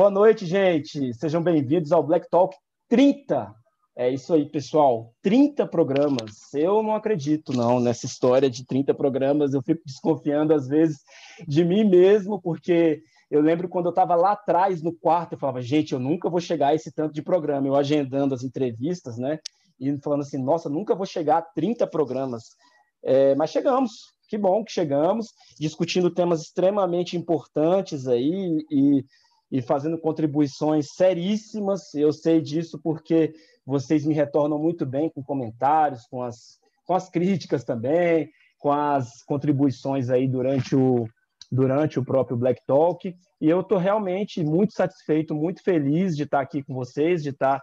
Boa noite, gente. Sejam bem-vindos ao Black Talk 30. É isso aí, pessoal. 30 programas. Eu não acredito, não, nessa história de 30 programas. Eu fico desconfiando, às vezes, de mim mesmo, porque eu lembro quando eu estava lá atrás no quarto, eu falava, gente, eu nunca vou chegar a esse tanto de programa. Eu agendando as entrevistas, né? E falando assim, nossa, nunca vou chegar a 30 programas. É, mas chegamos, que bom que chegamos, discutindo temas extremamente importantes aí e, e fazendo contribuições seríssimas. Eu sei disso porque vocês me retornam muito bem com comentários, com as, com as críticas também, com as contribuições aí durante o, durante o próprio Black Talk. E eu estou realmente muito satisfeito, muito feliz de estar aqui com vocês, de estar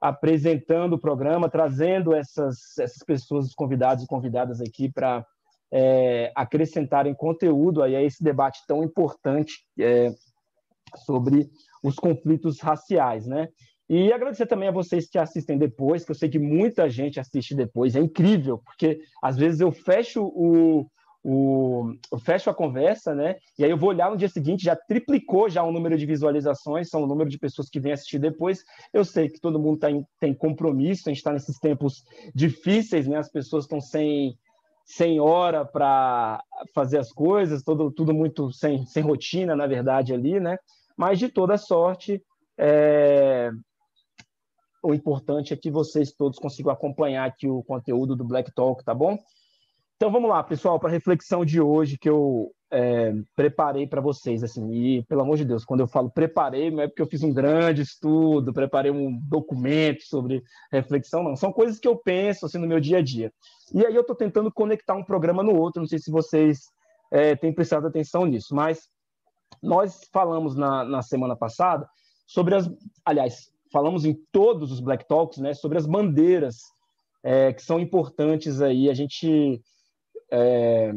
apresentando o programa, trazendo essas, essas pessoas, os convidados e convidadas aqui para é, acrescentarem conteúdo aí a esse debate tão importante é, sobre os conflitos raciais, né? E agradecer também a vocês que assistem depois, que eu sei que muita gente assiste depois, é incrível, porque às vezes eu fecho o, o, eu fecho a conversa, né? E aí eu vou olhar no dia seguinte, já triplicou já o número de visualizações, são o número de pessoas que vêm assistir depois. Eu sei que todo mundo tá em, tem compromisso, a gente está nesses tempos difíceis, né? As pessoas estão sem, sem hora para fazer as coisas, todo, tudo muito sem, sem rotina, na verdade, ali, né? Mas de toda sorte, é... o importante é que vocês todos consigam acompanhar aqui o conteúdo do Black Talk, tá bom? Então vamos lá, pessoal, para a reflexão de hoje que eu é, preparei para vocês. Assim, e pelo amor de Deus, quando eu falo preparei, não é porque eu fiz um grande estudo, preparei um documento sobre reflexão, não. São coisas que eu penso assim, no meu dia a dia. E aí eu estou tentando conectar um programa no outro, não sei se vocês é, têm prestado atenção nisso, mas nós falamos na, na semana passada sobre as. Aliás, falamos em todos os Black Talks né, sobre as bandeiras é, que são importantes aí. A gente é,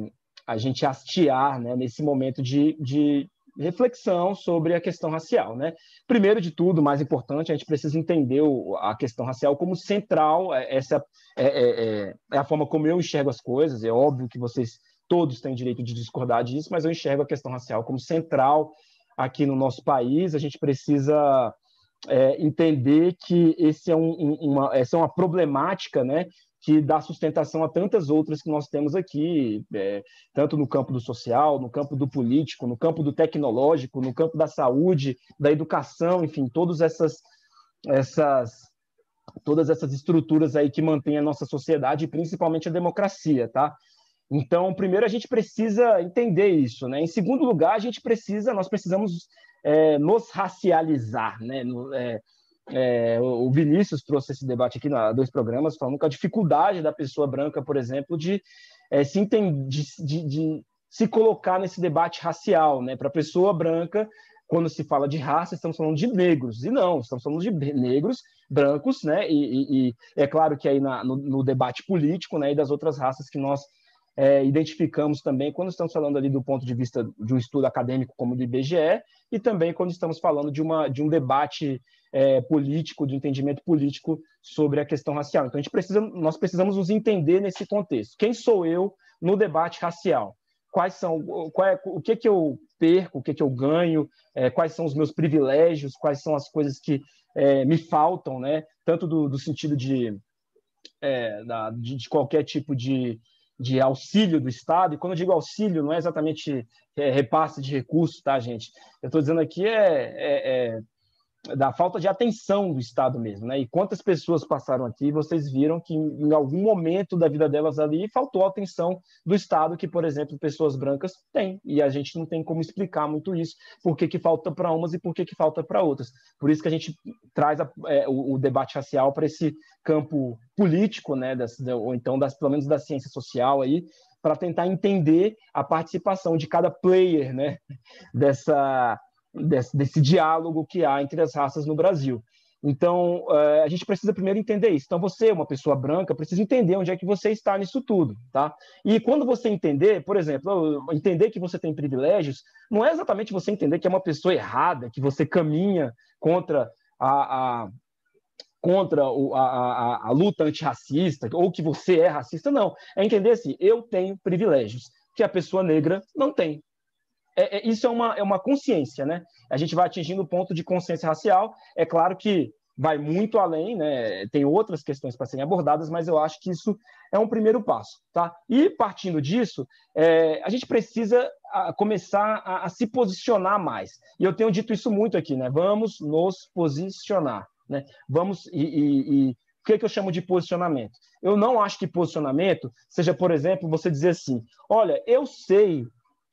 a gente hastear né, nesse momento de, de reflexão sobre a questão racial. Né? Primeiro de tudo, mais importante, a gente precisa entender a questão racial como central, é, essa é, é, é, é, a forma como eu enxergo as coisas, é óbvio que vocês todos têm direito de discordar disso, mas eu enxergo a questão racial como central aqui no nosso país, a gente precisa é, entender que esse é um, uma, essa é uma problemática né, que dá sustentação a tantas outras que nós temos aqui, é, tanto no campo do social, no campo do político, no campo do tecnológico, no campo da saúde, da educação, enfim, todas essas, essas todas essas estruturas aí que mantêm a nossa sociedade, principalmente a democracia, tá? Então, primeiro a gente precisa entender isso, né? Em segundo lugar, a gente precisa, nós precisamos é, nos racializar, né? No, é, é, o Vinícius trouxe esse debate aqui há dois programas, falando com a dificuldade da pessoa branca, por exemplo, de, é, se, entender, de, de, de, se colocar nesse debate racial. Né? Para a pessoa branca, quando se fala de raça, estamos falando de negros. E não, estamos falando de negros, brancos, né? e, e, e é claro que aí na, no, no, debate político né, e das outras raças que nós é, identificamos também quando estamos falando ali do ponto de vista de um estudo acadêmico como do IBGE e também quando estamos falando de, uma, de um debate é, político, de entendimento político sobre a questão racial. Então, a gente precisa, nós precisamos nos entender nesse contexto. Quem sou eu no debate racial? Quais são, qual é, o que que eu perco, o que que eu ganho, é, quais são os meus privilégios, quais são as coisas que é, me faltam, né? Tanto do, do sentido de, é, da, de, de qualquer tipo de, de auxílio do Estado, e quando eu digo auxílio, não é exatamente é, repasse de recursos, tá, gente? Eu estou dizendo aqui é, é, é da falta de atenção do Estado mesmo, né? E quantas pessoas passaram aqui, vocês viram que em algum momento da vida delas ali faltou a atenção do Estado que, por exemplo, pessoas brancas têm, e a gente não tem como explicar muito isso, por que, que falta para umas e por que, que falta para outras. Por isso que a gente traz a, é, o, o, debate racial para esse campo político, né? Das, ou então das, pelo menos da ciência social aí, para tentar entender a participação de cada player, né? Dessa desse, desse diálogo que há entre as raças no Brasil. Então, uh, a gente precisa primeiro entender isso. Então, você, uma pessoa branca, precisa entender onde é que você está nisso tudo, tá? E quando você entender, por exemplo, entender que você tem privilégios, não é exatamente você entender que é uma pessoa errada, que você caminha contra a, a contra a, a, a luta antirracista, ou que você é racista, não. É entender assim, eu tenho privilégios que a pessoa negra não tem. É, é, isso é uma, é uma consciência, né? A gente vai atingindo o ponto de consciência racial. É claro que vai muito além, né? Tem outras questões para serem abordadas, mas eu acho que isso é um primeiro passo, tá? E partindo disso, é, a gente precisa a, começar a, a, se posicionar mais. E eu tenho dito isso muito aqui, né? Vamos nos posicionar, né? Vamos e, e, e o que, que eu chamo de posicionamento? Eu não acho que posicionamento seja, por exemplo, você dizer assim: olha, eu sei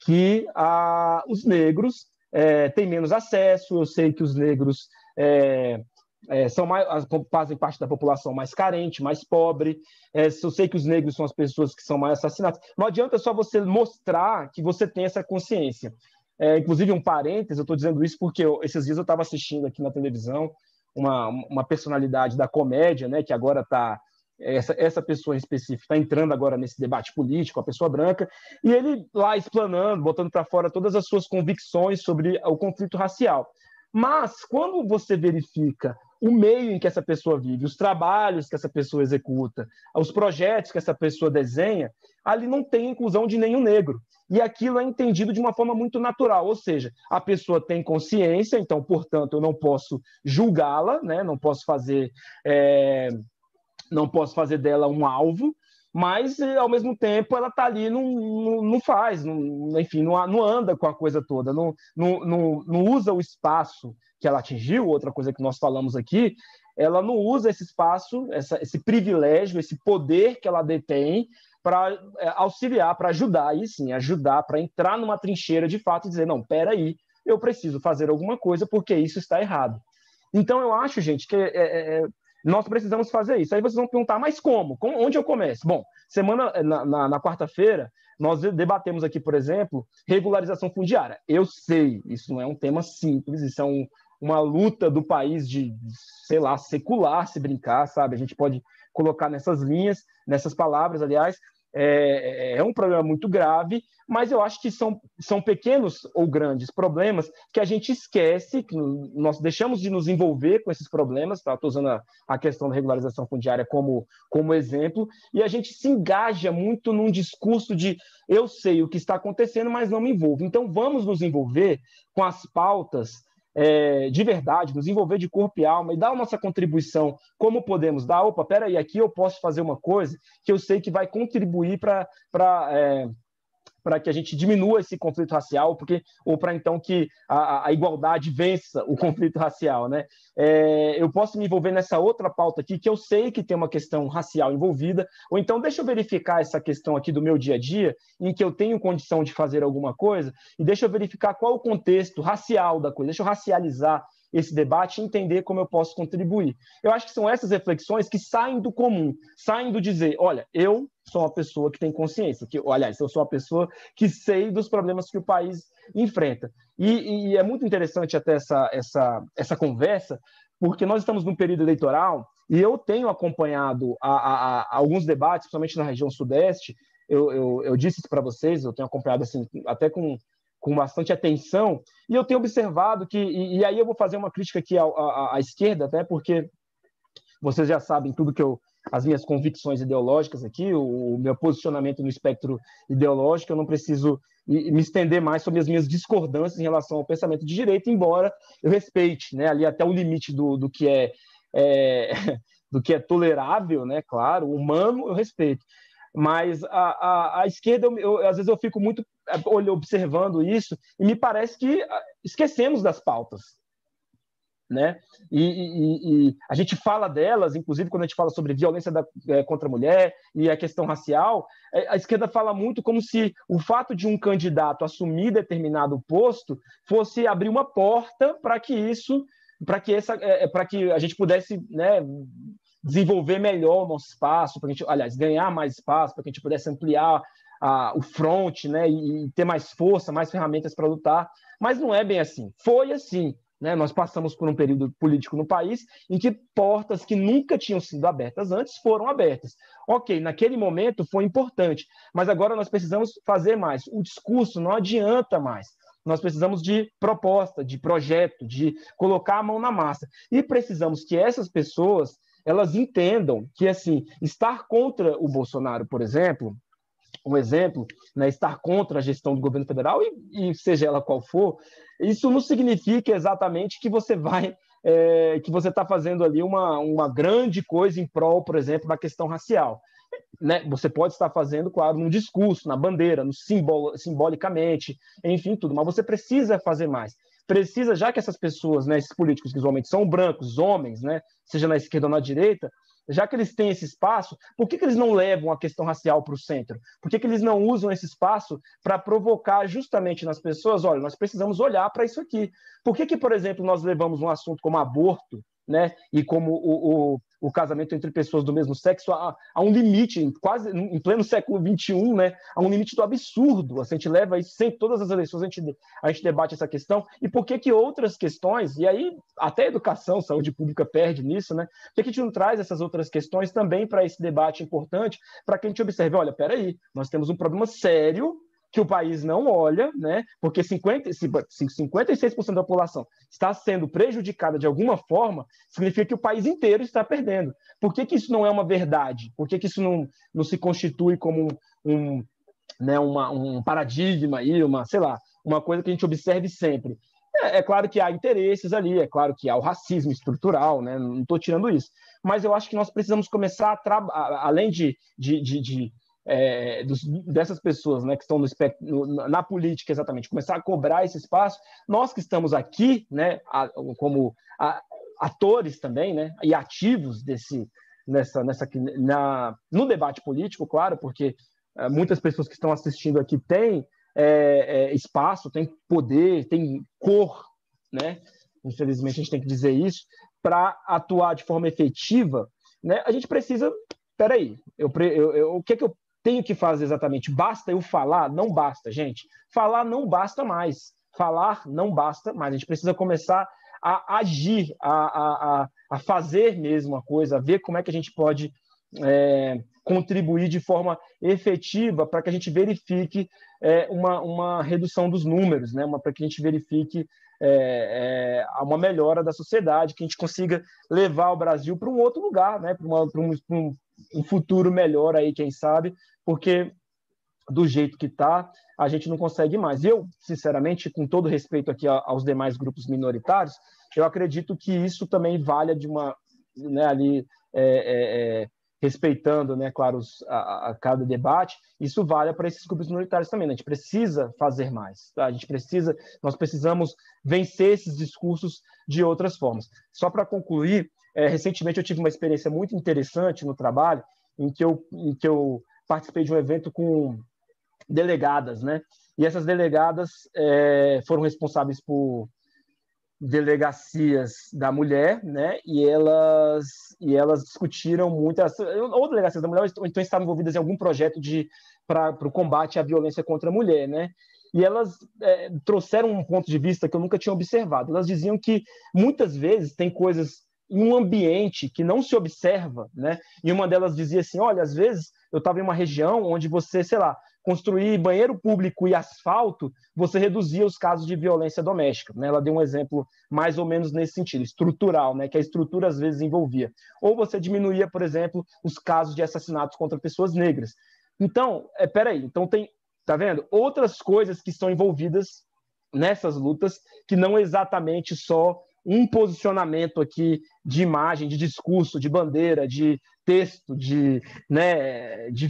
que ah, os negros é, têm menos acesso, eu sei que os negros é, é, são mais, fazem parte da população mais carente, mais pobre. É, eu sei que os negros são as pessoas que são mais assassinadas. Não adianta só você mostrar que você tem essa consciência. É, inclusive, um parênteses, eu estou dizendo isso porque eu, esses dias eu estava assistindo aqui na televisão uma, uma personalidade da comédia, né, que agora está essa, essa pessoa em específico está entrando agora nesse debate político, a pessoa branca, e ele lá explanando, botando para fora todas as suas convicções sobre o conflito racial. Mas quando você verifica o meio em que essa pessoa vive, os trabalhos que essa pessoa executa, os projetos que essa pessoa desenha, ali não tem inclusão de nenhum negro. E aquilo é entendido de uma forma muito natural, ou seja, a pessoa tem consciência, então, portanto, eu não posso julgá-la, né? não posso fazer. É não posso fazer dela um alvo, mas ao mesmo tempo ela está ali, não, não, não faz, não, enfim, não, não anda com a coisa toda, não, não, não, usa o espaço que ela atingiu, outra coisa que nós falamos aqui, ela não usa esse espaço, essa, esse privilégio, esse poder que ela detém para é, auxiliar, para ajudar, aí sim, ajudar, para entrar numa trincheira de fato e dizer, não, peraí, eu preciso fazer alguma coisa porque isso está errado. Então, eu acho, gente, que é, é, é nós precisamos fazer isso. Aí vocês vão perguntar, mas como? como onde eu começo? Bom, semana na, na, na quarta-feira, nós debatemos aqui, por exemplo, regularização fundiária. Eu sei, isso não é um tema simples, isso é um, uma luta do país de, sei lá, secular, se brincar, sabe? A gente pode colocar nessas linhas, nessas palavras, aliás, é, é, é um problema muito grave, mas eu acho que são, são pequenos ou grandes problemas que a gente esquece, que nós deixamos de nos envolver com esses problemas, tá? Estou usando a, a, questão da regularização fundiária como, como exemplo, e a gente se engaja muito num discurso de eu sei o que está acontecendo, mas não me envolvo. Então vamos nos envolver com as pautas é, de verdade, nos envolver de corpo e alma e dar a nossa contribuição, como podemos dar? Opa, peraí, aqui eu posso fazer uma coisa que eu sei que vai contribuir para para que a gente diminua esse conflito racial, porque ou para então que a, a, igualdade vença o conflito racial, né? É, eu posso me envolver nessa outra pauta aqui que eu sei que tem uma questão racial envolvida, ou então deixa eu verificar essa questão aqui do meu dia a dia, em que eu tenho condição de fazer alguma coisa, e deixa eu verificar qual o contexto racial da coisa, deixa eu racializar esse debate e entender como eu posso contribuir. Eu acho que são essas reflexões que saem do comum, saem do dizer, olha, eu sou uma pessoa que tem consciência, que, aliás, eu sou uma pessoa que sei dos problemas que o país enfrenta. E, e é muito interessante até essa, essa, essa conversa, porque nós estamos num período eleitoral e eu tenho acompanhado a, a, a alguns debates, principalmente na região sudeste. Eu, eu, eu disse isso para vocês, eu tenho acompanhado assim, até com com bastante atenção, e eu tenho observado que, e, e aí eu vou fazer uma crítica aqui à, à, à, esquerda, até porque vocês já sabem tudo que eu, as minhas convicções ideológicas aqui, o, meu posicionamento no espectro ideológico, eu não preciso me estender mais sobre as minhas discordâncias em relação ao pensamento de direita, embora eu respeite, né, ali até o limite do, do que é, é do que é tolerável, né, claro, humano, eu respeito mas a, a, a esquerda, eu, eu, às vezes eu fico muito é, observando isso e me parece que ah, esquecemos das pautas, né? E, e, e, a gente fala delas, inclusive quando a gente fala sobre violência da, é, contra a mulher e a questão racial, é, a esquerda fala muito como se o fato de um candidato assumir determinado posto fosse abrir uma porta para que isso, para que essa, é, para que a gente pudesse, né, desenvolver melhor o nosso espaço, para a gente, aliás, ganhar mais espaço, para que a gente pudesse ampliar a, o front, né, e, e, ter mais força, mais ferramentas para lutar. Mas não é bem assim. Foi assim. Né? Nós passamos por um período político no país em que portas que nunca tinham sido abertas antes foram abertas. Ok, naquele momento foi importante, mas agora nós precisamos fazer mais. O discurso não adianta mais nós precisamos de proposta, de projeto, de colocar a mão na massa. E precisamos que essas pessoas elas entendam que assim estar contra o Bolsonaro, por exemplo, um exemplo, né, estar contra a gestão do governo federal, e, e, seja ela qual for, isso não significa exatamente que você vai, é, que você está fazendo ali uma, uma grande coisa em prol, por exemplo, da questão racial. Né? Você pode estar fazendo, claro, no discurso, na bandeira, no simbolo, simbolicamente, enfim, tudo, mas você precisa fazer mais. Precisa, já que essas pessoas, né, esses políticos que usualmente são brancos, homens, né, seja na esquerda ou na direita, já que eles têm esse espaço, por que, que eles não levam a questão racial para o centro? Por que, que eles não usam esse espaço para provocar justamente nas pessoas, olha, nós precisamos olhar para isso aqui. Por que, que, por exemplo, nós levamos um assunto como aborto, né, e como o, o o casamento entre pessoas do mesmo sexo a, a um limite, quase em pleno século XXI, né, a um limite do absurdo. Assim, a gente leva isso, sem todas as eleições, a gente, a gente debate essa questão. E por que que outras questões, e aí até educação, saúde pública perde nisso, né? Por que, que a gente não traz essas outras questões também para esse debate importante, para que a gente observe, olha, peraí, nós temos um problema sério que o país não olha, né? Porque 50, 56% da população está sendo prejudicada de alguma forma, significa que o país inteiro está perdendo. Por que, que isso não é uma verdade? Por que, que isso não, não se constitui como um, um, né, uma, um paradigma aí, uma, sei lá, uma coisa que a gente observe sempre? É, é, claro que há interesses ali, é claro que há o racismo estrutural, né? Não estou tirando isso. Mas eu acho que nós precisamos começar a trabalhar, além de, de, de, de é, dos, dessas pessoas né, que estão no, no, na política exatamente, começar a cobrar esse espaço, nós que estamos aqui, né, a, como a, atores também, né, e ativos desse, nessa, nessa, na, no debate político, claro, porque é, muitas pessoas que estão assistindo aqui têm é, é, espaço, têm poder, têm cor, né, infelizmente a gente tem que dizer isso, para atuar de forma efetiva, né, a gente precisa peraí, eu, eu, eu, o que, é que eu tenho que fazer exatamente? Basta eu falar? Não basta, gente. Falar não basta mais. Falar não basta mais. A gente precisa começar a agir, a, a, a fazer mesmo a coisa, a ver como é que a gente pode é, contribuir de forma efetiva para que a gente verifique é, uma, uma redução dos números, né? para que a gente verifique é, é, uma melhora da sociedade, que a gente consiga levar o Brasil para um outro lugar, né? para, um, um, um futuro melhor aí, quem sabe, porque do jeito que está, a gente não consegue mais. Eu, sinceramente, com todo respeito aqui aos demais grupos minoritários, eu acredito que isso também valha de uma, né, ali, é, é, é, respeitando, né, claro, os, a, a, cada debate, isso vale para esses grupos minoritários também. Né? A gente precisa fazer mais, tá? a gente precisa, nós precisamos vencer esses discursos de outras formas. Só para concluir, é, recentemente eu tive uma experiência muito interessante no trabalho, em que eu, em que eu participei de um evento com delegadas, né? E essas delegadas é, foram responsáveis por delegacias da mulher, né? E elas e elas discutiram muitas ou delegacias da mulher ou então estavam envolvidas em algum projeto de para o combate à violência contra a mulher, né? E elas é, trouxeram um ponto de vista que eu nunca tinha observado. Elas diziam que muitas vezes tem coisas em um ambiente que não se observa, né? E uma delas dizia assim: olha, às vezes eu estava em uma região onde você, sei lá, construir banheiro público e asfalto, você reduzia os casos de violência doméstica. Né? Ela deu um exemplo mais ou menos nesse sentido, estrutural, né? que a estrutura às vezes envolvia. Ou você diminuía, por exemplo, os casos de assassinatos contra pessoas negras. Então, é, peraí, então tem, tá vendo? Outras coisas que estão envolvidas nessas lutas que não exatamente só um posicionamento aqui de imagem, de discurso, de bandeira, de texto, de, né, de,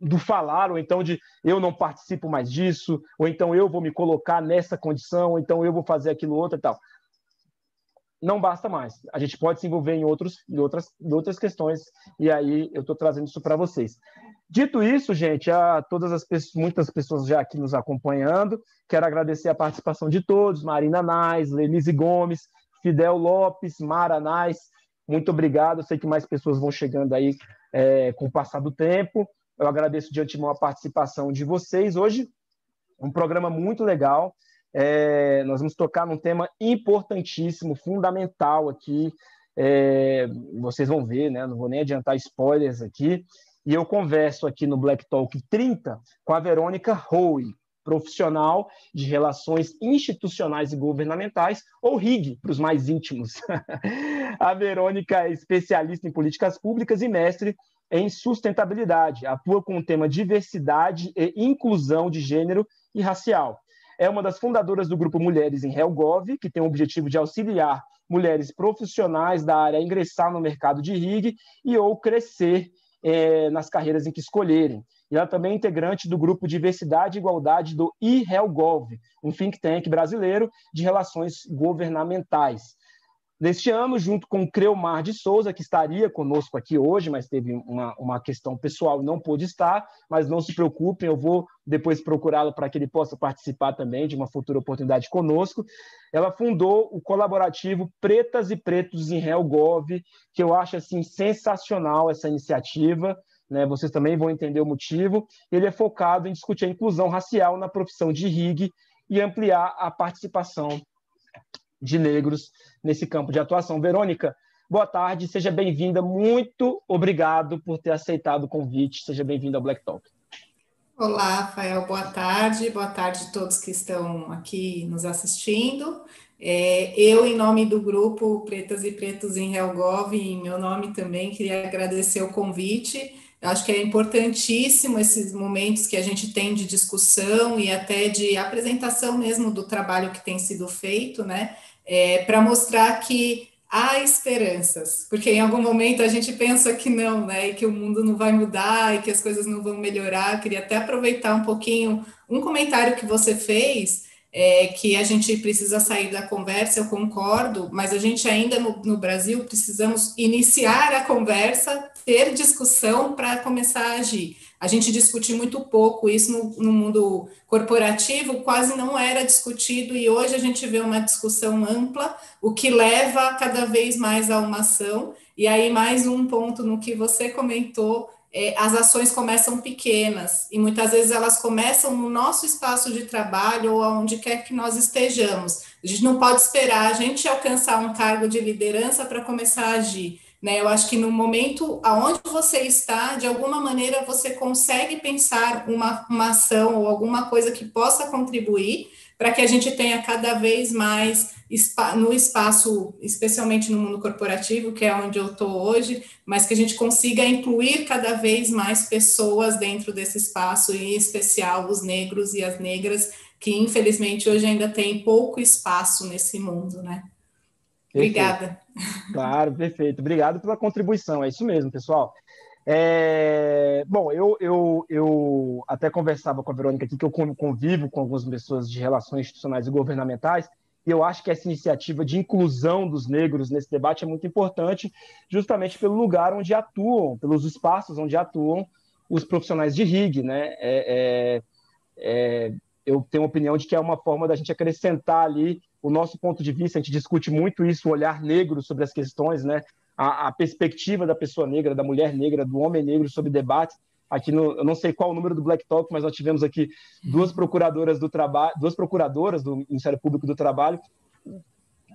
do falar, ou então de eu não participo mais disso, ou então eu vou me colocar nessa condição, ou então eu vou fazer aquilo outro e tal. Não basta mais. A gente pode se envolver em, outros, em, outras, em outras questões, e aí eu estou trazendo isso para vocês. Dito isso, gente, a todas as pessoas, muitas pessoas já aqui nos acompanhando, quero agradecer a participação de todos, Marina Nais, Lenise Gomes, Fidel Lopes, Maranás, muito obrigado. Sei que mais pessoas vão chegando aí é, com o passar do tempo. Eu agradeço de antemão a participação de vocês. Hoje, um programa muito legal. É, nós vamos tocar num tema importantíssimo, fundamental aqui. É, vocês vão ver, né? Não vou nem adiantar spoilers aqui. E eu converso aqui no Black Talk 30 com a Verônica Howe, profissional de relações institucionais e governamentais, ou RIG, para os mais íntimos. A Verônica é especialista em políticas públicas e mestre em sustentabilidade. Atua com o tema diversidade e inclusão de gênero e racial. É uma das fundadoras do grupo Mulheres em Helgov, que tem o objetivo de auxiliar mulheres profissionais da área a ingressar no mercado de RIG e ou crescer é, nas carreiras em que escolherem. E ela também é integrante do grupo Diversidade e Igualdade do IHELGOV, um think tank brasileiro de relações governamentais. Neste ano, junto com Creomar de Souza, que estaria conosco aqui hoje, mas teve uma, uma questão pessoal não pôde estar, mas não se preocupem, eu vou depois procurá-lo para que ele possa participar também de uma futura oportunidade conosco. Ela fundou o colaborativo Pretas e Pretos em Helgov, que eu acho assim sensacional essa iniciativa. Né, vocês também vão entender o motivo. Ele é focado em discutir a inclusão racial na profissão de RIG e ampliar a participação de negros nesse campo de atuação. Verônica, boa tarde, seja bem-vinda. Muito obrigado por ter aceitado o convite. Seja bem-vinda ao Black Talk. Olá, Rafael, boa tarde. Boa tarde a todos que estão aqui nos assistindo. É, eu, em nome do grupo Pretas e Pretos em Helgov, em meu nome também, queria agradecer o convite. Eu acho que é importantíssimo esses momentos que a gente tem de discussão e até de apresentação mesmo do trabalho que tem sido feito, né? é, para mostrar que há esperanças, porque em algum momento a gente pensa que não, né, e que o mundo não vai mudar e que as coisas não vão melhorar. Eu queria até aproveitar um pouquinho um comentário que você fez, é, que a gente precisa sair da conversa, eu concordo, mas a gente ainda no, no Brasil precisamos iniciar a conversa, ter discussão para começar a agir. A gente discute muito pouco isso no, no, mundo corporativo, quase não era discutido, e hoje a gente vê uma discussão ampla, o que leva cada vez mais a uma ação. E aí, mais um ponto no que você comentou, é, as ações começam pequenas, e muitas vezes elas começam no nosso espaço de trabalho ou aonde quer que nós estejamos. A gente não pode esperar a gente alcançar um cargo de liderança para começar a agir né? Eu acho que no momento aonde você está, de alguma maneira você consegue pensar uma, uma ação ou alguma coisa que possa contribuir para que a gente tenha cada vez mais no espaço, especialmente no mundo corporativo, que é onde eu estou hoje, mas que a gente consiga incluir cada vez mais pessoas dentro desse espaço, em especial os negros e as negras, que infelizmente hoje ainda tem pouco espaço nesse mundo, né? Obrigada. Claro, perfeito. Obrigado pela contribuição. É isso mesmo, pessoal. É... Bom, eu, eu, eu até conversava com a Verônica aqui, que eu convivo com algumas pessoas de relações institucionais e governamentais, e eu acho que essa iniciativa de inclusão dos negros nesse debate é muito importante, justamente pelo lugar onde atuam, pelos espaços onde atuam os profissionais de RIG. Né? É, é, é eu tenho a opinião de que é uma forma da gente acrescentar ali o nosso ponto de vista, a gente discute muito isso, o olhar negro sobre as questões, né? A, a, perspectiva da pessoa negra, da mulher negra, do homem negro sobre debates. Aqui no, eu não sei qual o número do Black Talk, mas nós tivemos aqui duas procuradoras do trabalho, duas procuradoras do Ministério Público do Trabalho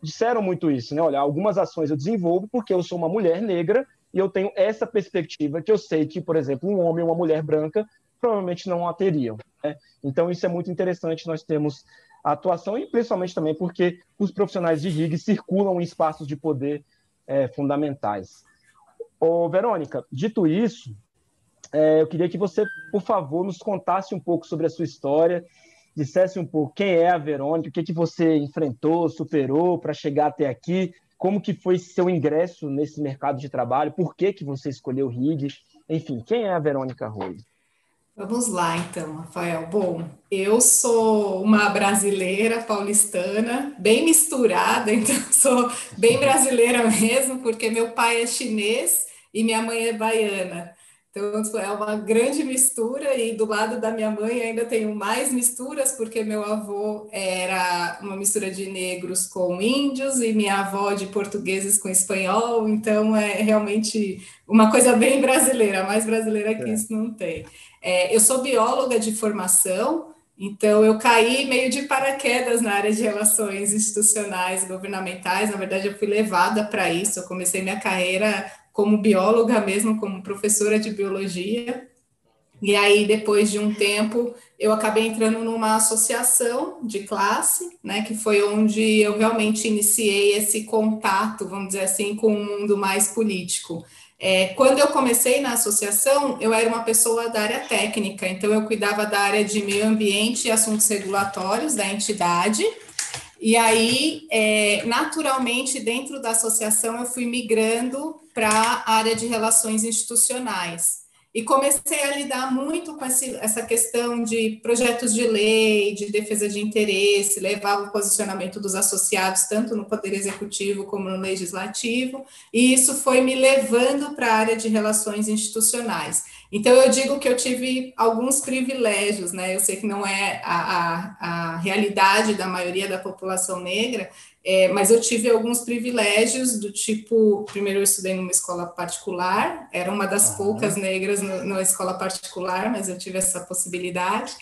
disseram muito isso, né? Olha, algumas ações eu desenvolvo porque eu sou uma mulher negra e eu tenho essa perspectiva que eu sei que, por exemplo, um homem ou uma mulher branca provavelmente não a teriam. Né? Então isso é muito interessante. Nós temos a atuação e principalmente também porque os profissionais de RIG circulam em espaços de poder é, fundamentais. Ô, Verônica, dito isso, é, eu queria que você, por favor, nos contasse um pouco sobre a sua história, dissesse um pouco quem é a Verônica, o que, que você enfrentou, superou para chegar até aqui, como que foi seu ingresso nesse mercado de trabalho, por que, que você escolheu RIG, enfim, quem é a Verônica Rose? Vamos lá, então, Rafael. Bom, eu sou uma brasileira paulistana, bem misturada, então sou bem brasileira mesmo, porque meu pai é chinês e minha mãe é baiana. Então, é uma grande mistura, e do lado da minha mãe ainda tenho mais misturas, porque meu avô era uma mistura de negros com índios, e minha avó de portugueses com espanhol, então é realmente uma coisa bem brasileira, mais brasileira que é. isso não tem. É, eu sou bióloga de formação, então eu caí meio de paraquedas na área de relações institucionais e governamentais. Na verdade, eu fui levada para isso. Eu comecei minha carreira como bióloga mesmo, como professora de biologia. E aí, depois de um tempo, eu acabei entrando numa associação de classe, né, que foi onde eu realmente iniciei esse contato, vamos dizer assim, com o um mundo mais político. É, quando eu comecei na associação, eu era uma pessoa da área técnica, então eu cuidava da área de meio ambiente e assuntos regulatórios da entidade. E aí, é, naturalmente, dentro da associação, eu fui migrando para a área de relações institucionais. E comecei a lidar muito com esse, essa questão de projetos de lei, de defesa de interesse, levar o posicionamento dos associados, tanto no Poder Executivo como no Legislativo, e isso foi me levando para a área de relações institucionais. Então, eu digo que eu tive alguns privilégios, né? Eu sei que não é a, a, a realidade da maioria da população negra, é, mas eu tive alguns privilégios do tipo, primeiro eu estudei numa escola particular, era uma das poucas negras no, na escola particular, mas eu tive essa possibilidade.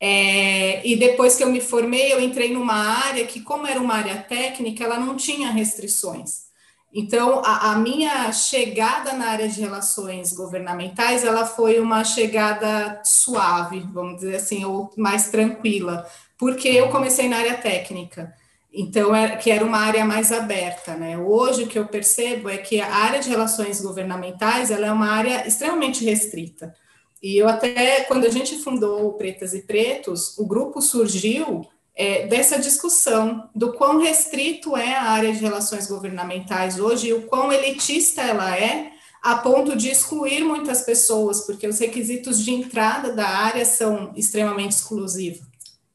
É, e depois que eu me formei, eu entrei numa área que, como era uma área técnica, ela não tinha restrições. Então, a, a, minha chegada na área de relações governamentais, ela foi uma chegada suave, vamos dizer assim, ou mais tranquila, porque eu comecei na área técnica. Então, é, que era uma área mais aberta, né? Hoje, o que eu percebo é que a área de relações governamentais, ela é uma área extremamente restrita. E eu até, quando a gente fundou o Pretas e Pretos, o grupo surgiu é, dessa discussão do quão restrito é a área de relações governamentais hoje e o quão elitista ela é, a ponto de excluir muitas pessoas, porque os requisitos de entrada da área são extremamente exclusivos.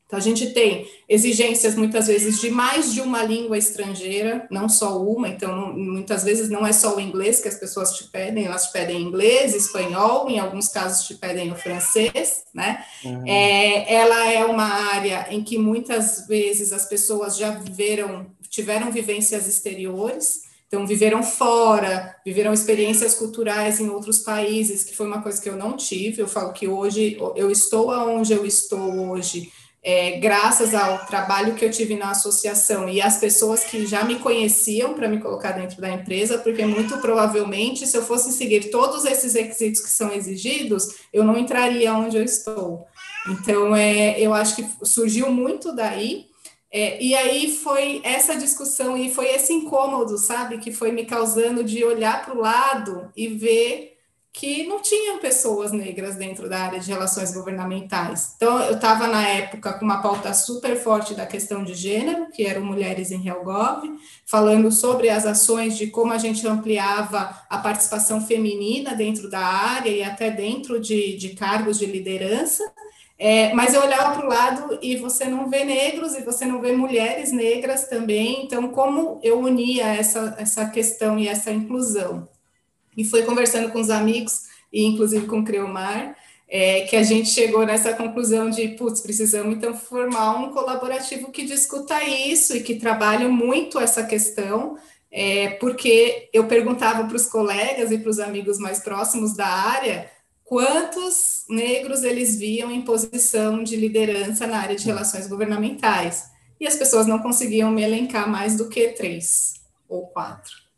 Então, a gente tem exigências, muitas vezes, de mais de uma língua estrangeira, não só uma, então, muitas vezes não é só o inglês que as pessoas te pedem, elas te pedem inglês, espanhol, em alguns casos te pedem o francês, né? Uhum. É, ela é uma área em que muitas vezes as pessoas já viveram, tiveram vivências exteriores, então, viveram fora, viveram experiências culturais em outros países, que foi uma coisa que eu não tive. Eu falo que hoje eu estou aonde eu estou hoje é, graças ao trabalho que eu tive na associação e as pessoas que já me conheciam para me colocar dentro da empresa, porque muito provavelmente, se eu fosse seguir todos esses requisitos que são exigidos, eu não entraria onde eu estou. Então, é, eu acho que surgiu muito daí. É, e aí foi essa discussão e foi esse incômodo, sabe, que foi me causando de olhar para o lado e ver que não tinham pessoas negras dentro da área de relações governamentais. Então, eu estava na época com uma pauta super forte da questão de gênero, que eram Mulheres em Helgov, falando sobre as ações de como a gente ampliava a participação feminina dentro da área e até dentro de, de cargos de liderança. É, mas eu olhava para o lado e você não vê negros e você não vê mulheres negras também. Então, como eu unia essa, essa questão e essa inclusão? E foi conversando com os amigos, e inclusive com o Creomar, é, que a gente chegou nessa conclusão de, putz, precisamos então formar um colaborativo que discuta isso e que trabalhe muito essa questão, é, porque eu perguntava para os colegas e para os amigos mais próximos da área quantos negros eles viam em posição de liderança na área de relações governamentais. E as pessoas não conseguiam me elencar mais do que três ou quatro.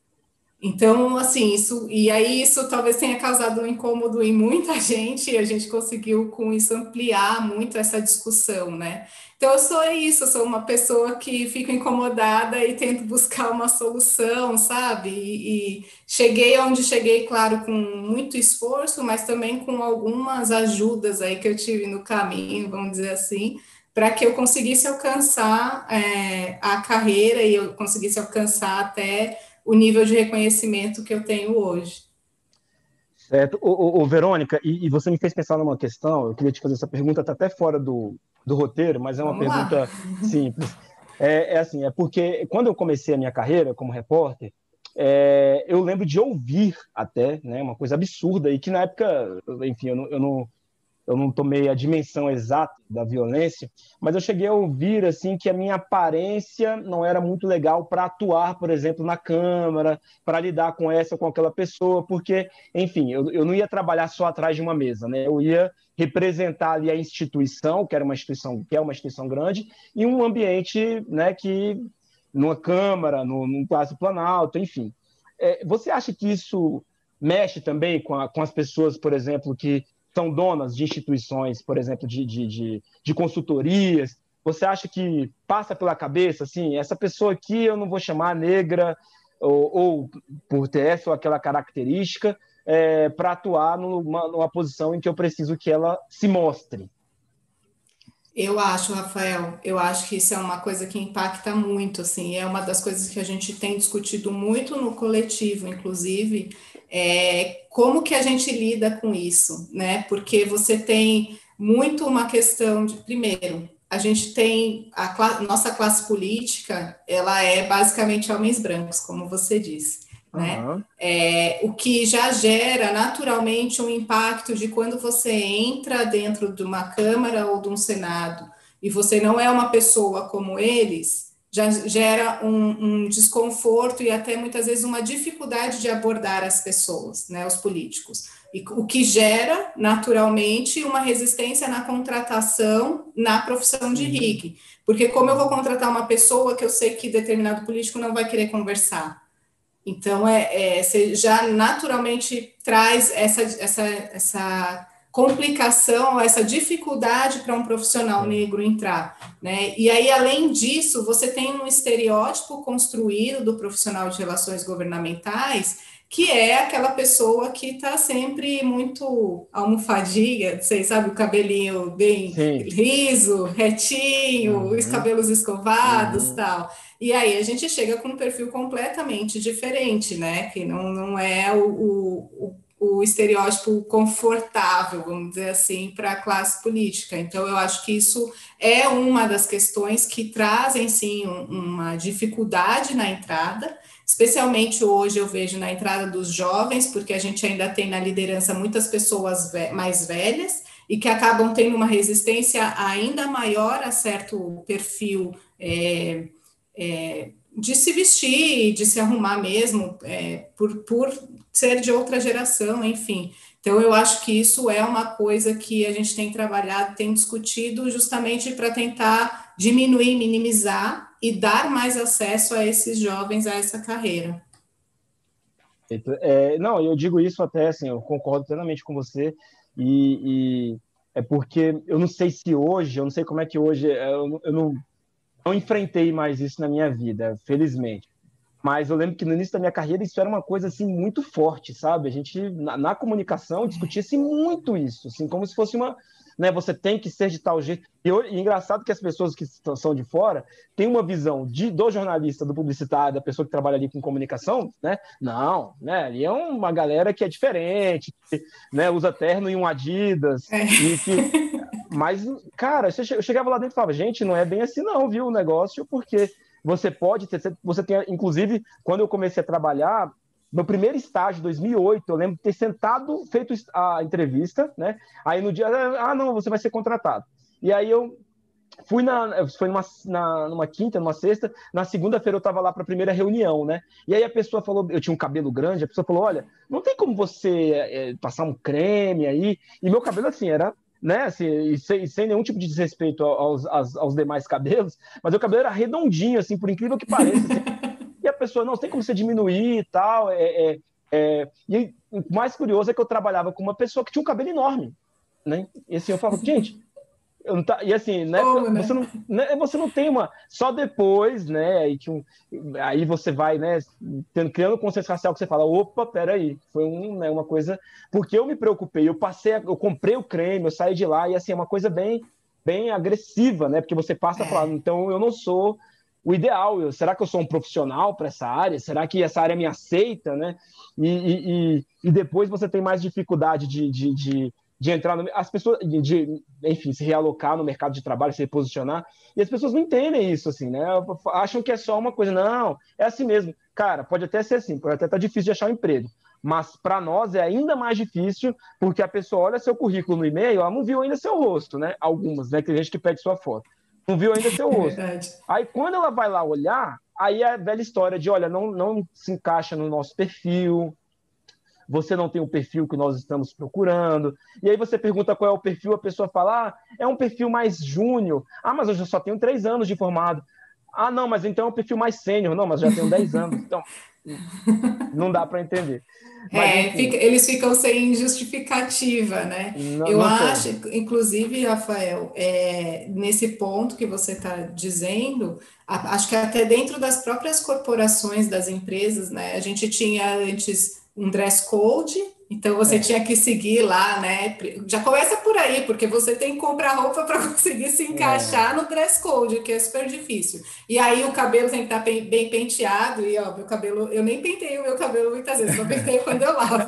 Então, assim, isso, e aí isso talvez tenha causado um incômodo em muita gente, e a gente conseguiu com isso ampliar muito essa discussão, né? Então, eu sou isso, eu sou uma pessoa que fica incomodada e tento buscar uma solução, sabe? E, e cheguei onde cheguei, claro, com muito esforço, mas também com algumas ajudas aí que eu tive no caminho, vamos dizer assim, para que eu conseguisse alcançar é, a carreira e eu conseguisse alcançar até o nível de reconhecimento que eu tenho hoje. Certo. O, Verônica, e, e, você me fez pensar numa questão, eu queria te fazer essa pergunta, está até fora do, do roteiro, mas é uma Vamos pergunta lá. simples. É, é, assim, é porque quando eu comecei a minha carreira como repórter, é, eu lembro de ouvir até, né, uma coisa absurda, e que na época, enfim, eu não, eu não eu não tomei a dimensão exata da violência, mas eu cheguei a ouvir assim que a minha aparência não era muito legal para atuar, por exemplo, na Câmara, para lidar com essa ou com aquela pessoa, porque, enfim, eu, eu não ia trabalhar só atrás de uma mesa, né? Eu ia representar ali a instituição, que era uma instituição, que é uma instituição grande, e um ambiente, né, que numa Câmara, no, num Palácio Planalto, enfim. É, você acha que isso mexe também com, a, com as pessoas, por exemplo, que são donas de instituições, por exemplo, de, de, de, de consultorias, você acha que passa pela cabeça, assim, essa pessoa aqui eu não vou chamar negra ou, ou por ter essa ou aquela característica é, para atuar numa, numa posição em que eu preciso que ela se mostre? Eu acho, Rafael, eu acho que isso é uma coisa que impacta muito, assim, é uma das coisas que a gente tem discutido muito no coletivo, inclusive, é como que a gente lida com isso, né? Porque você tem muito uma questão de, primeiro, a gente tem a nossa classe política, ela é basicamente homens brancos, como você disse. Né? Uhum. É, o que já gera naturalmente um impacto de quando você entra dentro de uma Câmara ou de um Senado e você não é uma pessoa como eles, já gera um, um desconforto e até muitas vezes uma dificuldade de abordar as pessoas, né, os políticos. E o que gera, naturalmente, uma resistência na contratação na profissão de RIG. Porque como eu vou contratar uma pessoa que eu sei que determinado político não vai querer conversar? Então, é, é você já naturalmente traz essa, essa, essa complicação, essa dificuldade para um profissional negro entrar, né? E aí, além disso, você tem um estereótipo construído do profissional de relações governamentais que é aquela pessoa que está sempre muito almofadinha, vocês sabe, o cabelinho bem Sim. liso, retinho, uhum. os cabelos escovados uhum. tal. E aí a gente chega com um perfil completamente diferente, né? Que não, não é o, o, o estereótipo confortável, vamos dizer assim, para a classe política. Então, eu acho que isso é uma das questões que trazem, sim, uma dificuldade na entrada, especialmente hoje eu vejo na entrada dos jovens, porque a gente ainda tem na liderança muitas pessoas mais velhas e que acabam tendo uma resistência ainda maior a certo perfil é, é, de se vestir, de se arrumar mesmo, é, por, por ser de outra geração, enfim. Então, eu acho que isso é uma coisa que a gente tem trabalhado, tem discutido justamente para tentar diminuir, minimizar e dar mais acesso a esses jovens a essa carreira. É, não, eu digo isso até assim, eu concordo plenamente com você e, e, é porque eu não sei se hoje, eu não sei como é que hoje, é, eu, eu não, não enfrentei mais isso na minha vida, felizmente. Mas eu lembro que no início da minha carreira isso era uma coisa assim muito forte, sabe? A gente na, na comunicação discutia-se muito isso, assim, como se fosse uma né? Você tem que ser de tal jeito. E, e engraçado que as pessoas que são de fora têm uma visão de, do jornalista, do publicitário, da pessoa que trabalha ali com comunicação, né? Não, né? Ali é uma galera que é diferente, que, né? Usa terno e um Adidas, é. e que... Mas, cara, eu chegava lá dentro e falava, gente, não é bem assim não, viu, o negócio, porque você pode ter, você tem, inclusive, quando eu comecei a trabalhar, meu primeiro estágio, 2008, eu lembro de ter sentado, feito a entrevista, né? Aí no dia, ah, não, você vai ser contratado. E aí eu fui na, foi numa, na, numa quinta, numa sexta, na segunda-feira eu estava lá para a primeira reunião, né? E aí a pessoa falou, eu tinha um cabelo grande, a pessoa falou, olha, não tem como você é, passar um creme aí. E meu cabelo assim era né, assim, e sem, sem, nenhum tipo de desrespeito aos, aos, aos, demais cabelos, mas o cabelo era redondinho, assim, por incrível que pareça. Assim, e a pessoa, não, tem como você diminuir e tal. É, é, é, e o mais curioso é que eu trabalhava com uma pessoa que tinha um cabelo enorme. Né? E assim, eu falo, gente, tá, e assim, né, né? Você, não, né, você não tem uma. Só depois, né? Aí, que um, aí você vai, né, tendo, criando consciência racial que você fala, opa, peraí, foi um, né, uma coisa. Porque eu me preocupei, eu passei, eu comprei o creme, eu saí de lá, e assim, é uma coisa bem, bem agressiva, né? Porque você passa a falar, então eu não sou o ideal. Eu, será que eu sou um profissional para essa área? Será que essa área me aceita, né? E, e, e depois você tem mais dificuldade de, de, de, de entrar no, as pessoas, de, de, enfim, se realocar no mercado de trabalho, se reposicionar. E as pessoas não entendem isso, assim, né? Acham que é só uma coisa. Não, é assim mesmo. Cara, pode até ser assim, pode até estar tá difícil de achar um emprego. Mas para nós é ainda mais difícil, porque a pessoa olha seu currículo no e-mail, ela não viu ainda seu rosto, né? Algumas, né? Tem gente que pede sua foto não viu ainda seu rosto. aí quando ela vai lá olhar, aí é a velha história de, olha, não, não se encaixa no nosso perfil, você não tem o perfil que nós estamos procurando. E aí você pergunta qual é o perfil, a pessoa fala, ah, é um perfil mais júnior. Ah, mas eu já só tenho três anos de formado. Ah, não, mas então é um perfil mais sênior. Não, mas já tenho dez anos. Então, não dá para entender. Mas, é, fica, eles ficam sem justificativa, né? Não, Eu não acho, inclusive, Rafael, é, nesse ponto que você está dizendo, a, acho que até dentro das próprias corporações das empresas, né? A gente tinha antes um dress code então você é. tinha que seguir lá, né? Já começa por aí, porque você tem que comprar roupa para conseguir se encaixar é. no dress code, que é super difícil. E aí o cabelo tem que estar tá bem penteado, e ó, meu cabelo, eu nem pentei o meu cabelo muitas vezes, só pentei quando eu lavo.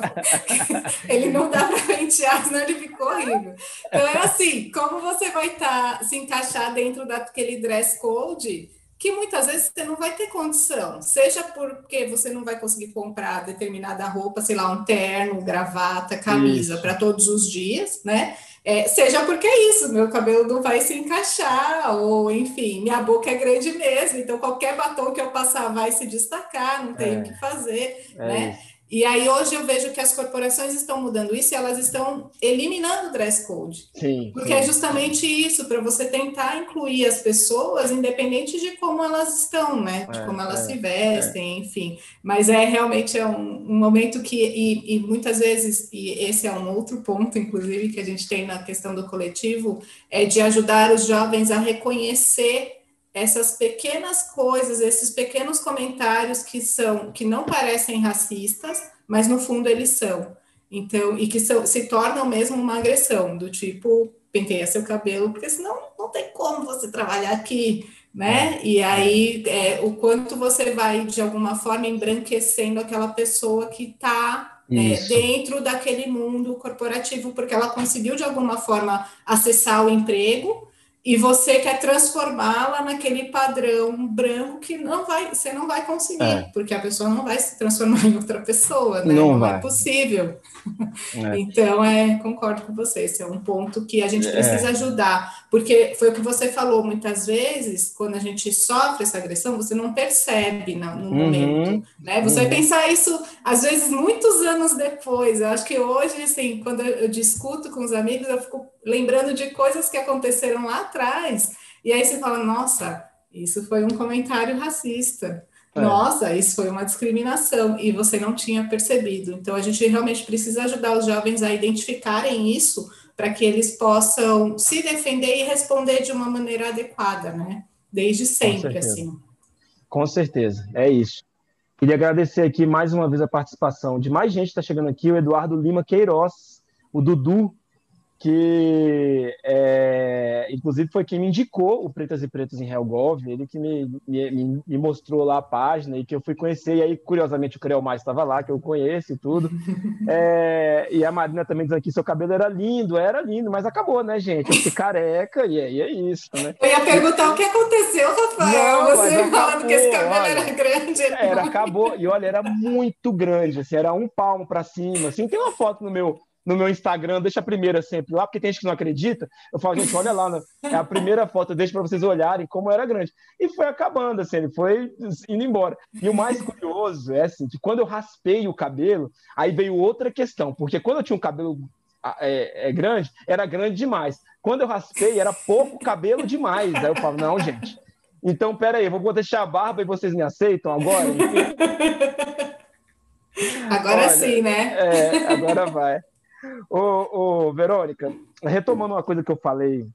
ele não dá para pentear, senão ele ficou horrível. Então é assim, como você vai estar tá, se encaixar dentro daquele dress code? Que muitas vezes você não vai ter condição, seja porque você não vai conseguir comprar determinada roupa, sei lá, um terno, gravata, camisa para todos os dias, né? É, seja porque é isso, meu cabelo não vai se encaixar, ou enfim, minha boca é grande mesmo, então qualquer batom que eu passar vai se destacar, não tem é, o que fazer, é né? Isso. E aí hoje eu vejo que as corporações estão mudando isso e elas estão eliminando o dress code. Sim, porque sim. é justamente isso, para você tentar incluir as pessoas, independente de como elas estão, né? De é, como elas é, se vestem, é. enfim. Mas é realmente é um, um momento que, e, e, muitas vezes, e esse é um outro ponto, inclusive, que a gente tem na questão do coletivo, é de ajudar os jovens a reconhecer essas pequenas coisas, esses pequenos comentários que são que não parecem racistas, mas no fundo eles são. Então, e que são, se tornam mesmo uma agressão, do tipo, penteia seu cabelo, porque senão não tem como você trabalhar aqui, né? É. E aí, é, o quanto você vai, de alguma forma, embranquecendo aquela pessoa que está é, dentro daquele mundo corporativo, porque ela conseguiu, de alguma forma, acessar o emprego, e você quer transformá-la naquele padrão branco que não vai, você não vai conseguir, é. porque a pessoa não vai se transformar em outra pessoa, né? Não, não é possível. É. Então, é, concordo com você, esse é um ponto que a gente precisa é. ajudar, porque foi o que você falou, muitas vezes, quando a gente sofre essa agressão, você não percebe no, no uhum. momento, né? Você uhum. vai pensar isso, às vezes, muitos anos depois. Eu acho que hoje, assim, quando eu discuto com os amigos, eu fico lembrando de coisas que aconteceram lá atrás. E aí você fala, nossa, isso foi um comentário racista. É. Nossa, isso foi uma discriminação e você não tinha percebido. Então a gente realmente precisa ajudar os jovens a identificarem isso para que eles possam se defender e responder de uma maneira adequada, né? Desde sempre, Com assim. Com certeza, é isso. Queria agradecer aqui mais uma vez a participação de mais gente que está chegando aqui, o Eduardo Lima Queiroz, o Dudu, que é, inclusive foi quem me indicou o Pretas e Pretos em Helgov, ele que me, me, me, mostrou lá a página e que eu fui conhecer, e aí, curiosamente, o Creu Mais estava lá, que eu conheço e tudo. É, e a Marina também dizendo que seu cabelo era lindo, era lindo, mas acabou, né, gente? Eu fiquei careca e, é isso, né? Eu ia perguntar o que aconteceu, Rafael, Não, você falando que esse cabelo olha, era grande. Era, acabou, e olha, era muito grande, assim, era um palmo para cima, assim, tem uma foto no meu no meu Instagram, deixa a primeira sempre lá, porque tem gente que não acredita. Eu falo, gente, olha lá, né? é a primeira foto, deixa para vocês olharem como era grande. E foi acabando, assim, ele foi indo embora. E o mais curioso é assim, que quando eu raspei o cabelo, aí veio outra questão, porque quando eu tinha um cabelo é, é, grande, era grande demais. Quando eu raspei, era pouco cabelo demais. Aí eu falo, não, gente. Então, peraí, eu vou deixar a barba e vocês me aceitam agora? Agora Olha, sim, né? É, agora vai. Ô, ô, Verônica, retomando uma coisa que eu falei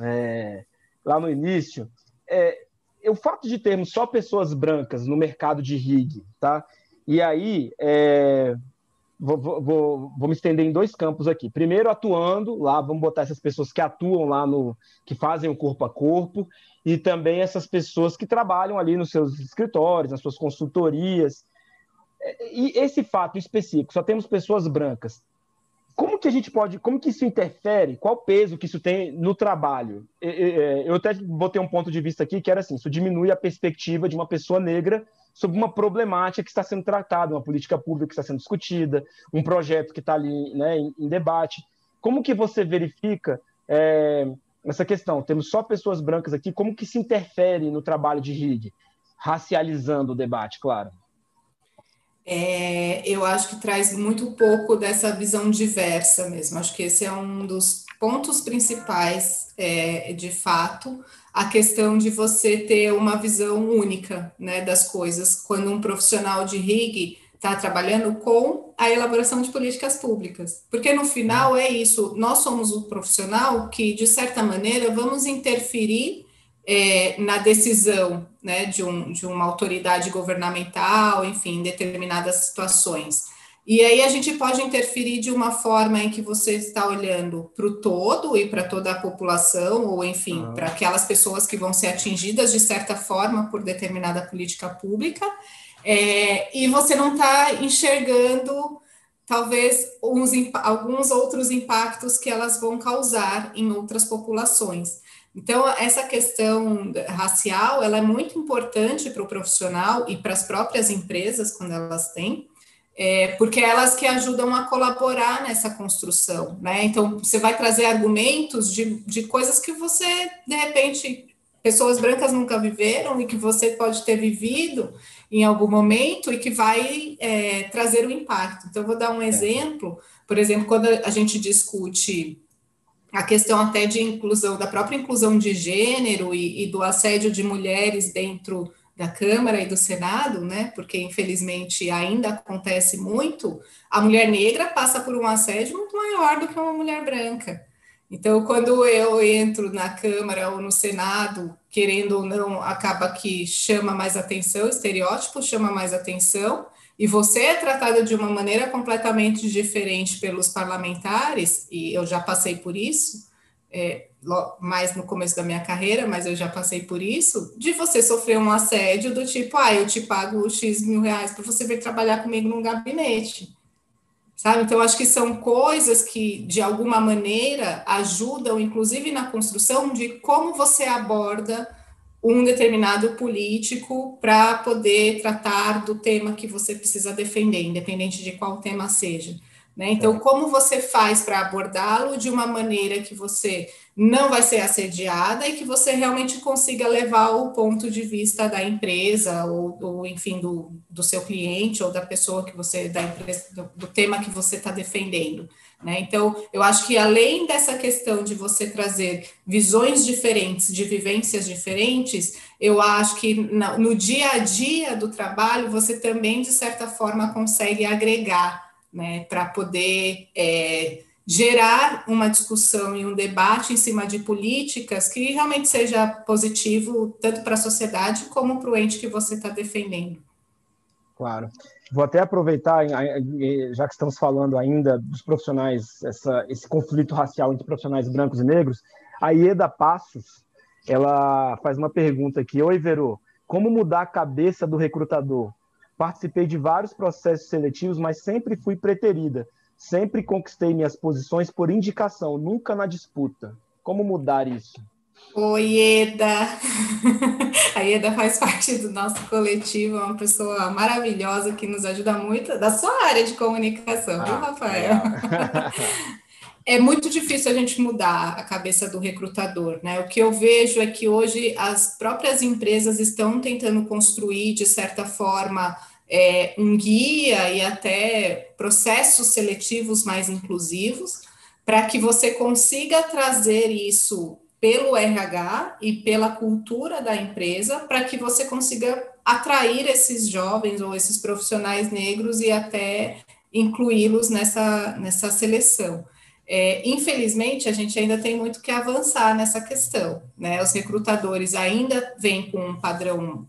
é, lá no início, é, o fato de termos só pessoas brancas no mercado de rig, tá? E aí, é, vou, vou, vou, me estender em dois campos aqui. Primeiro, atuando lá, vamos botar essas pessoas que atuam lá no, que fazem o corpo a corpo, e também essas pessoas que trabalham ali nos seus escritórios, nas suas consultorias. E esse fato específico, só temos pessoas brancas como que a gente pode, como que isso interfere, qual peso que isso tem no trabalho? Eu até botei um ponto de vista aqui que era assim, isso diminui a perspectiva de uma pessoa negra sobre uma problemática que está sendo tratada, uma política pública que está sendo discutida, um projeto que está ali né, em, em, debate. Como que você verifica é, essa questão? Temos só pessoas brancas aqui, como que se interfere no trabalho de RIG? Racializando o debate, claro. É, eu acho que traz muito pouco dessa visão diversa mesmo. Acho que esse é um dos pontos principais, é, de fato, a questão de você ter uma visão única né, das coisas. Quando um profissional de RIG está trabalhando com a elaboração de políticas públicas. Porque no final é isso, nós somos o profissional que, de certa maneira, vamos interferir é, na decisão né, de, um, de uma autoridade governamental, enfim, em determinadas situações. E aí a gente pode interferir de uma forma em que você está olhando para o todo e para toda a população, ou enfim, para aquelas pessoas que vão ser atingidas de certa forma por determinada política pública, é, e você não está enxergando talvez uns, alguns outros impactos que elas vão causar em outras populações. Então, essa questão racial, ela é muito importante para o profissional e para as próprias empresas, quando elas têm, é, porque é elas que ajudam a colaborar nessa construção, né? Então, você vai trazer argumentos de, de coisas que você, de repente, pessoas brancas nunca viveram e que você pode ter vivido em algum momento e que vai é, trazer um impacto. Então, eu vou dar um exemplo, por exemplo, quando a gente discute a questão até de inclusão, da própria inclusão de gênero e, e do assédio de mulheres dentro da Câmara e do Senado, né? Porque infelizmente ainda acontece muito, a mulher negra passa por um assédio muito maior do que uma mulher branca. Então, quando eu entro na Câmara ou no Senado, querendo ou não, acaba que chama mais atenção, estereótipo chama mais atenção, e você é tratada de uma maneira completamente diferente pelos parlamentares, e eu já passei por isso, é, mais no começo da minha carreira, mas eu já passei por isso, de você sofrer um assédio do tipo, ah, eu te pago X mil reais para você vir trabalhar comigo num gabinete sabe? Então, acho que são coisas que, de alguma maneira, ajudam, inclusive na construção de como você aborda um determinado político para poder tratar do tema que você precisa defender, independente de qual tema seja. Né? Então, é. como você faz para abordá-lo de uma maneira que você não vai ser assediada e que você realmente consiga levar o ponto de vista da empresa ou, ou enfim, do, do seu cliente ou da pessoa que você, da empresa, do, do tema que você está defendendo. Né? Então, eu acho que além dessa questão de você trazer visões diferentes, de vivências diferentes, eu acho que no dia a dia do trabalho você também, de certa forma, consegue agregar né, para poder. É, gerar uma discussão e um debate em cima de políticas que realmente seja positivo tanto para a sociedade como para o ente que você está defendendo. Claro. Vou até aproveitar, já que estamos falando ainda dos profissionais, essa, esse conflito racial entre profissionais brancos e negros, a Ieda Passos, ela faz uma pergunta aqui. Oi, Verô, como mudar a cabeça do recrutador? Participei de vários processos seletivos, mas sempre fui preterida. Sempre conquistei minhas posições por indicação, nunca na disputa. Como mudar isso? Oi, Eda! A Eda faz parte do nosso coletivo, é uma pessoa maravilhosa que nos ajuda muito, da sua área de comunicação, ah, viu, Rafael? É. é muito difícil a gente mudar a cabeça do recrutador, né? O que eu vejo é que hoje as próprias empresas estão tentando construir, de certa forma, é, um guia e até processos seletivos mais inclusivos, para que você consiga trazer isso pelo RH e pela cultura da empresa, para que você consiga atrair esses jovens ou esses profissionais negros e até incluí-los nessa, nessa seleção. É, infelizmente, a gente ainda tem muito que avançar nessa questão, né? Os recrutadores ainda vêm com um padrão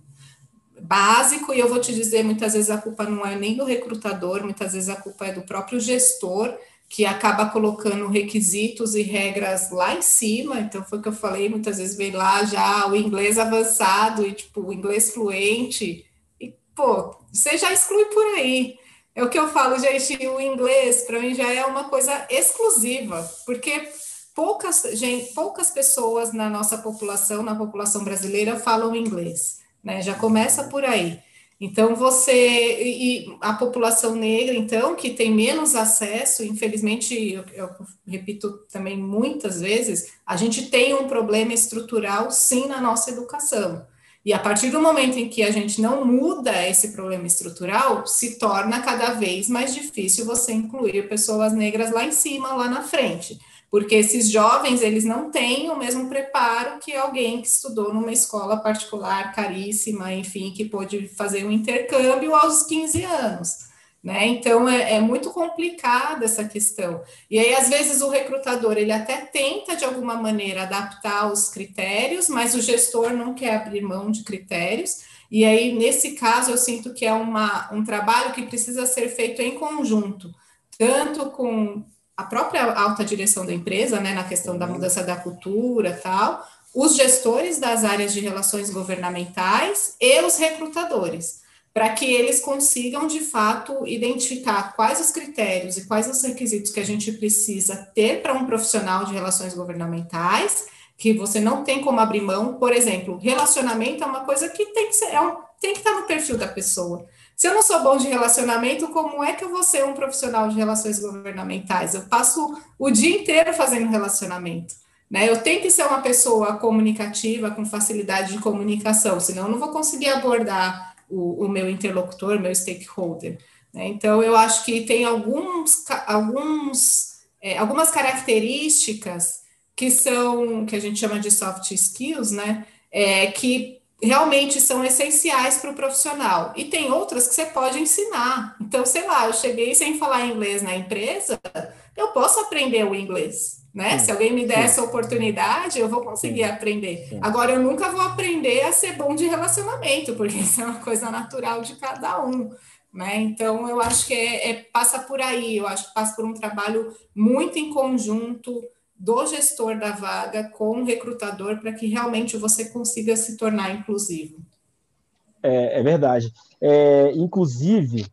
básico, e eu vou te dizer, muitas vezes a culpa não é nem do recrutador, muitas vezes a culpa é do próprio gestor, que acaba colocando requisitos e regras lá em cima, então foi o que eu falei, muitas vezes vem lá já o inglês avançado e tipo o inglês fluente, e pô, você já exclui por aí. É o que eu falo, gente, o inglês para mim já é uma coisa exclusiva, porque poucas, gente, poucas pessoas na nossa população, na população brasileira, falam inglês né? Já começa por aí. Então, você e a população negra, então, que tem menos acesso, infelizmente, eu, eu, repito também muitas vezes, a gente tem um problema estrutural, sim, na nossa educação. E a partir do momento em que a gente não muda esse problema estrutural, se torna cada vez mais difícil você incluir pessoas negras lá em cima, lá na frente. Porque esses jovens, eles não têm o mesmo preparo que alguém que estudou numa escola particular caríssima, enfim, que pôde fazer um intercâmbio aos 15 anos. Né? Então é, é, muito complicada essa questão. E aí, às vezes, o recrutador ele até tenta de alguma maneira adaptar os critérios, mas o gestor não quer abrir mão de critérios. E aí, nesse caso, eu sinto que é uma, um trabalho que precisa ser feito em conjunto, tanto com a própria alta direção da empresa, né, na questão da mudança da cultura tal, os gestores das áreas de relações governamentais e os recrutadores para que eles consigam, de fato, identificar quais os critérios e quais os requisitos que a gente precisa ter para um profissional de relações governamentais, que você não tem como abrir mão. Por exemplo, relacionamento é uma coisa que tem que, ser, é um, tem que estar no perfil da pessoa. Se eu não sou bom de relacionamento, como é que eu vou ser um profissional de relações governamentais? Eu passo o dia inteiro fazendo relacionamento. Né? Eu tenho que ser uma pessoa comunicativa, com facilidade de comunicação, senão eu não vou conseguir abordar o, o meu interlocutor, meu stakeholder. Né? Então, eu acho que tem alguns, alguns, é, algumas características que são, que a gente chama de soft skills, né? É, que realmente são essenciais para o profissional. E tem outras que você pode ensinar. Então, sei lá, eu cheguei sem falar inglês na empresa, eu posso aprender o inglês né? Sim, Se alguém me der sim. essa oportunidade, eu vou conseguir sim, aprender. Agora, eu nunca vou aprender a ser bom de relacionamento, porque isso é uma coisa natural de cada um, né? Então, eu acho que é, é, passa por aí, eu acho que passa por um trabalho muito em conjunto do gestor da vaga com o recrutador para que realmente você consiga se tornar inclusivo. É, é verdade. É, inclusive,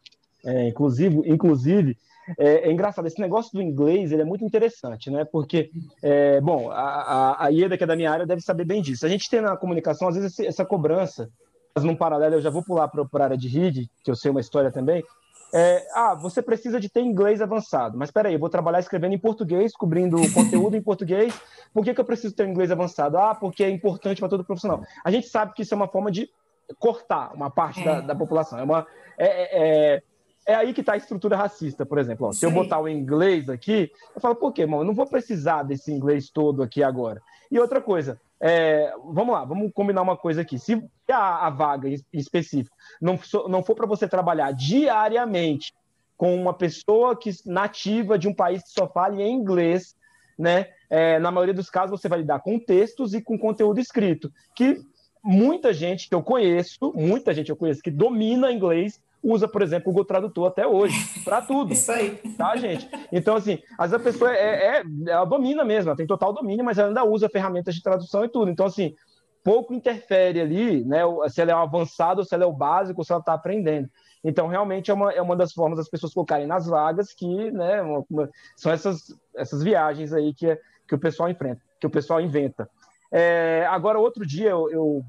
é, inclusive, inclusive, é, é, engraçado, esse negócio do inglês ele é muito interessante, né? Porque, é, bom, a, a, Ieda, que é da minha área, deve saber bem disso. A gente tem na comunicação, às vezes, essa cobrança, mas num paralelo, eu já vou pular para a área de RIG, que eu sei uma história também. É, ah, você precisa de ter inglês avançado. Mas espera aí, eu vou trabalhar escrevendo em português, cobrindo conteúdo em português. Por que, que eu preciso ter inglês avançado? Ah, porque é importante para todo profissional. A gente sabe que isso é uma forma de cortar uma parte é. da, da, população. É uma, é, é, é é aí que está a estrutura racista, por exemplo. Ó, se eu botar o inglês aqui, eu falo, por quê, irmão? Eu não vou precisar desse inglês todo aqui agora. E outra coisa, é, vamos lá, vamos combinar uma coisa aqui. Se a, a vaga em específico não, não for para você trabalhar diariamente com uma pessoa que nativa de um país que só fale em inglês, né? É, na maioria dos casos você vai lidar com textos e com conteúdo escrito, que muita gente que eu conheço, muita gente eu conheço que domina inglês usa, por exemplo, o Google Tradutor até hoje, para tudo. Isso aí. Tá, gente? Então, assim, às vezes a pessoa é, é, ela domina mesmo, ela tem total domínio, mas ela ainda usa ferramentas de tradução e tudo. Então, assim, pouco interfere ali, né? Se ela é o avançado, se ela é o básico, se ela está aprendendo. Então, realmente é uma, é uma das formas das pessoas colocarem nas vagas que, né, uma, uma, são essas, essas viagens aí que, que o pessoal enfrenta, que o pessoal inventa. É, agora, outro dia, eu, eu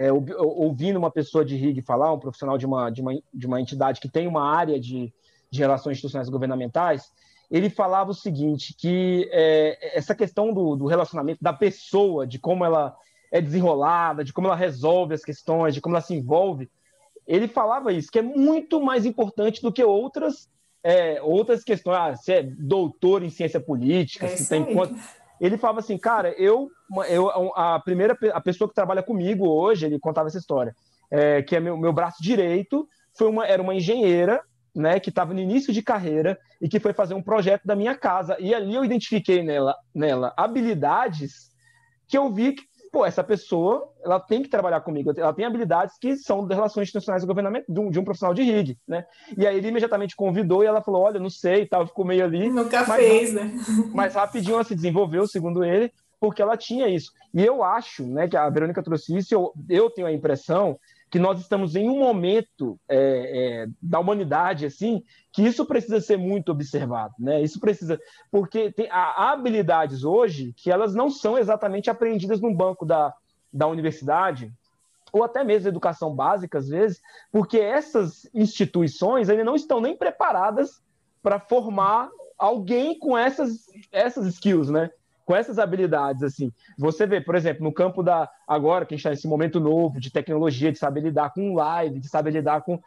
é, ouvindo uma pessoa de RIG falar, um profissional de uma, de uma, de uma entidade que tem uma área de, de relações institucionais governamentais, ele falava o seguinte, que é, essa questão do, do, relacionamento da pessoa, de como ela é desenrolada, de como ela resolve as questões, de como ela se envolve, ele falava isso, que é muito mais importante do que outras é, outras questões, ah, se é doutor em ciência política, é se tem quanto ele falava assim, cara, eu, eu a primeira a pessoa que trabalha comigo hoje, ele contava essa história, é, que é meu, meu braço direito, foi uma, era uma engenheira, né, que estava no início de carreira e que foi fazer um projeto da minha casa. E ali eu identifiquei nela, nela habilidades que eu vi que pô, essa pessoa ela tem que trabalhar comigo, ela tem habilidades que são das relações institucionais do governamento, de um, de um profissional de RIG, né? E aí ele imediatamente convidou e ela falou, olha, não sei, tal, ficou meio ali. Nunca mas, fez, né? Mas rapidinho ela se desenvolveu, segundo ele, porque ela tinha isso. E eu acho, né, que a Verônica trouxe isso, eu, eu tenho a impressão que nós estamos em um momento é, é, da humanidade assim que isso precisa ser muito observado, né? Isso precisa porque tem, há habilidades hoje que elas não são exatamente aprendidas no banco da, da universidade ou até mesmo educação básica às vezes, porque essas instituições ainda não estão nem preparadas para formar alguém com essas essas skills, né? Com essas habilidades, assim, você vê, por exemplo, no campo da agora que a gente está nesse momento novo de tecnologia, de saber lidar com live, de saber lidar com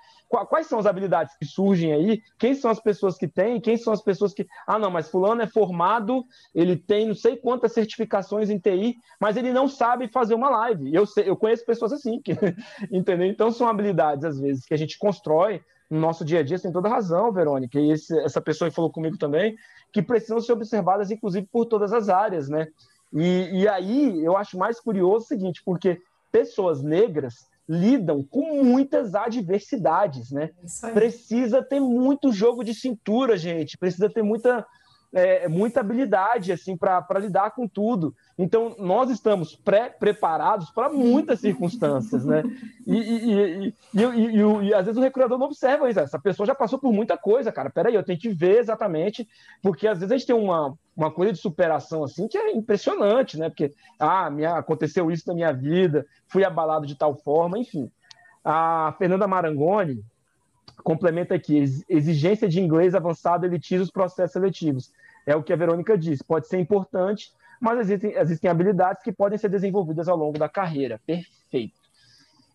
quais são as habilidades que surgem aí, quem são as pessoas que têm, quem são as pessoas que, ah, não, mas fulano é formado, ele tem não sei quantas certificações em TI, mas ele não sabe fazer uma live. Eu sei, eu conheço pessoas assim, que, entendeu? Então são habilidades às vezes que a gente constrói no nosso dia a dia, você tem toda razão, Verônica, e esse, essa pessoa que falou comigo também, que precisam ser observadas, inclusive, por todas as áreas, né? E, e aí eu acho mais curioso o seguinte, porque pessoas negras lidam com muitas adversidades, né? Precisa ter muito jogo de cintura, gente. Precisa ter muita é, muita habilidade assim para lidar com tudo. Então nós estamos pré-preparados para muitas circunstâncias, né? E, e, e, e, às vezes o recrutador não observa isso. Essa pessoa já passou por muita coisa, cara. Peraí, eu tenho que ver exatamente, porque às vezes a gente tem uma, uma coisa de superação assim que é impressionante, né? Porque ah, minha, aconteceu isso na minha vida, fui abalado de tal forma, enfim. A Fernanda Marangoni complementa aqui: exigência de inglês avançado elitiza os processos seletivos. É o que a Verônica disse, pode ser importante, mas existem, existem habilidades que podem ser desenvolvidas ao longo da carreira. Perfeito.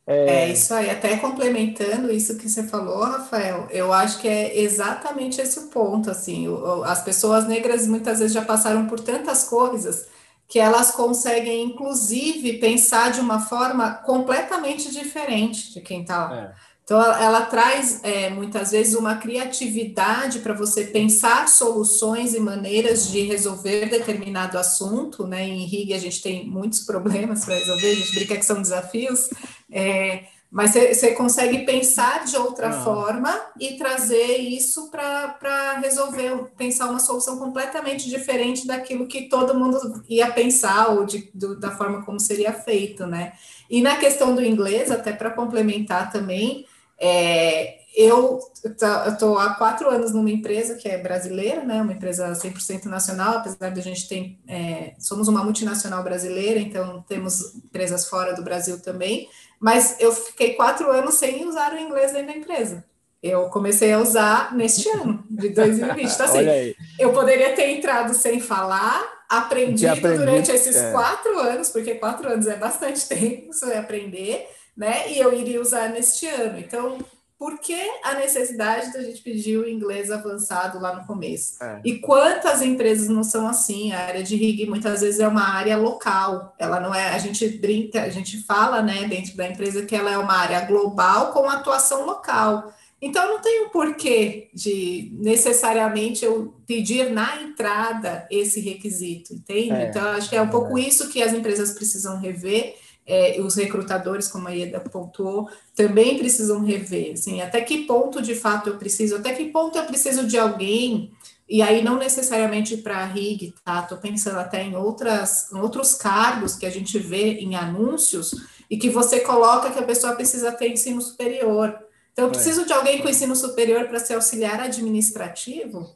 É... é... isso aí, até complementando isso que você falou, Rafael, eu acho que é exatamente esse o ponto, assim, as pessoas negras muitas vezes já passaram por tantas coisas que elas conseguem, inclusive, pensar de uma forma completamente diferente de quem está lá. É. Então, ela, ela traz é, muitas vezes uma criatividade para você pensar soluções e maneiras de resolver determinado assunto, né? Em RIG a gente tem muitos problemas para resolver, a gente brinca que são desafios, é, mas você consegue pensar de outra Não. forma e trazer isso para resolver, pensar uma solução completamente diferente daquilo que todo mundo ia pensar ou de, do, da forma como seria feito, né? E na questão do inglês, até para complementar também, é, eu estou há quatro anos numa empresa que é brasileira, né, uma empresa 100% nacional, apesar de a gente ter, é, somos uma multinacional brasileira, então temos empresas fora do Brasil também, mas eu fiquei quatro anos sem usar o inglês dentro da empresa. Eu comecei a usar neste ano, de 2020. Então, assim, eu poderia ter entrado sem falar, aprendido aprendi, durante esses é. quatro anos, porque quatro anos é bastante tempo você aprender, né? E eu iria usar neste ano. Então, por que a necessidade da gente pedir o inglês avançado lá no começo? É. E quantas empresas não são assim? A área de RIG muitas vezes é uma área local. Ela não é, a gente brinca, a gente fala, né, dentro da empresa que ela é uma área global com atuação local. Então não tem o um porquê de necessariamente eu pedir na entrada esse requisito, entende? É. Então acho que é um pouco é. isso que as empresas precisam rever é, os recrutadores, como a Ieda pontuou, também precisam rever, assim, até que ponto de fato eu preciso, até que ponto eu preciso de alguém, e aí não necessariamente para a RIG, tá? Estou pensando até em, outras, em outros cargos que a gente vê em anúncios e que você coloca que a pessoa precisa ter ensino superior. Então, eu é. preciso de alguém com ensino superior para ser auxiliar administrativo?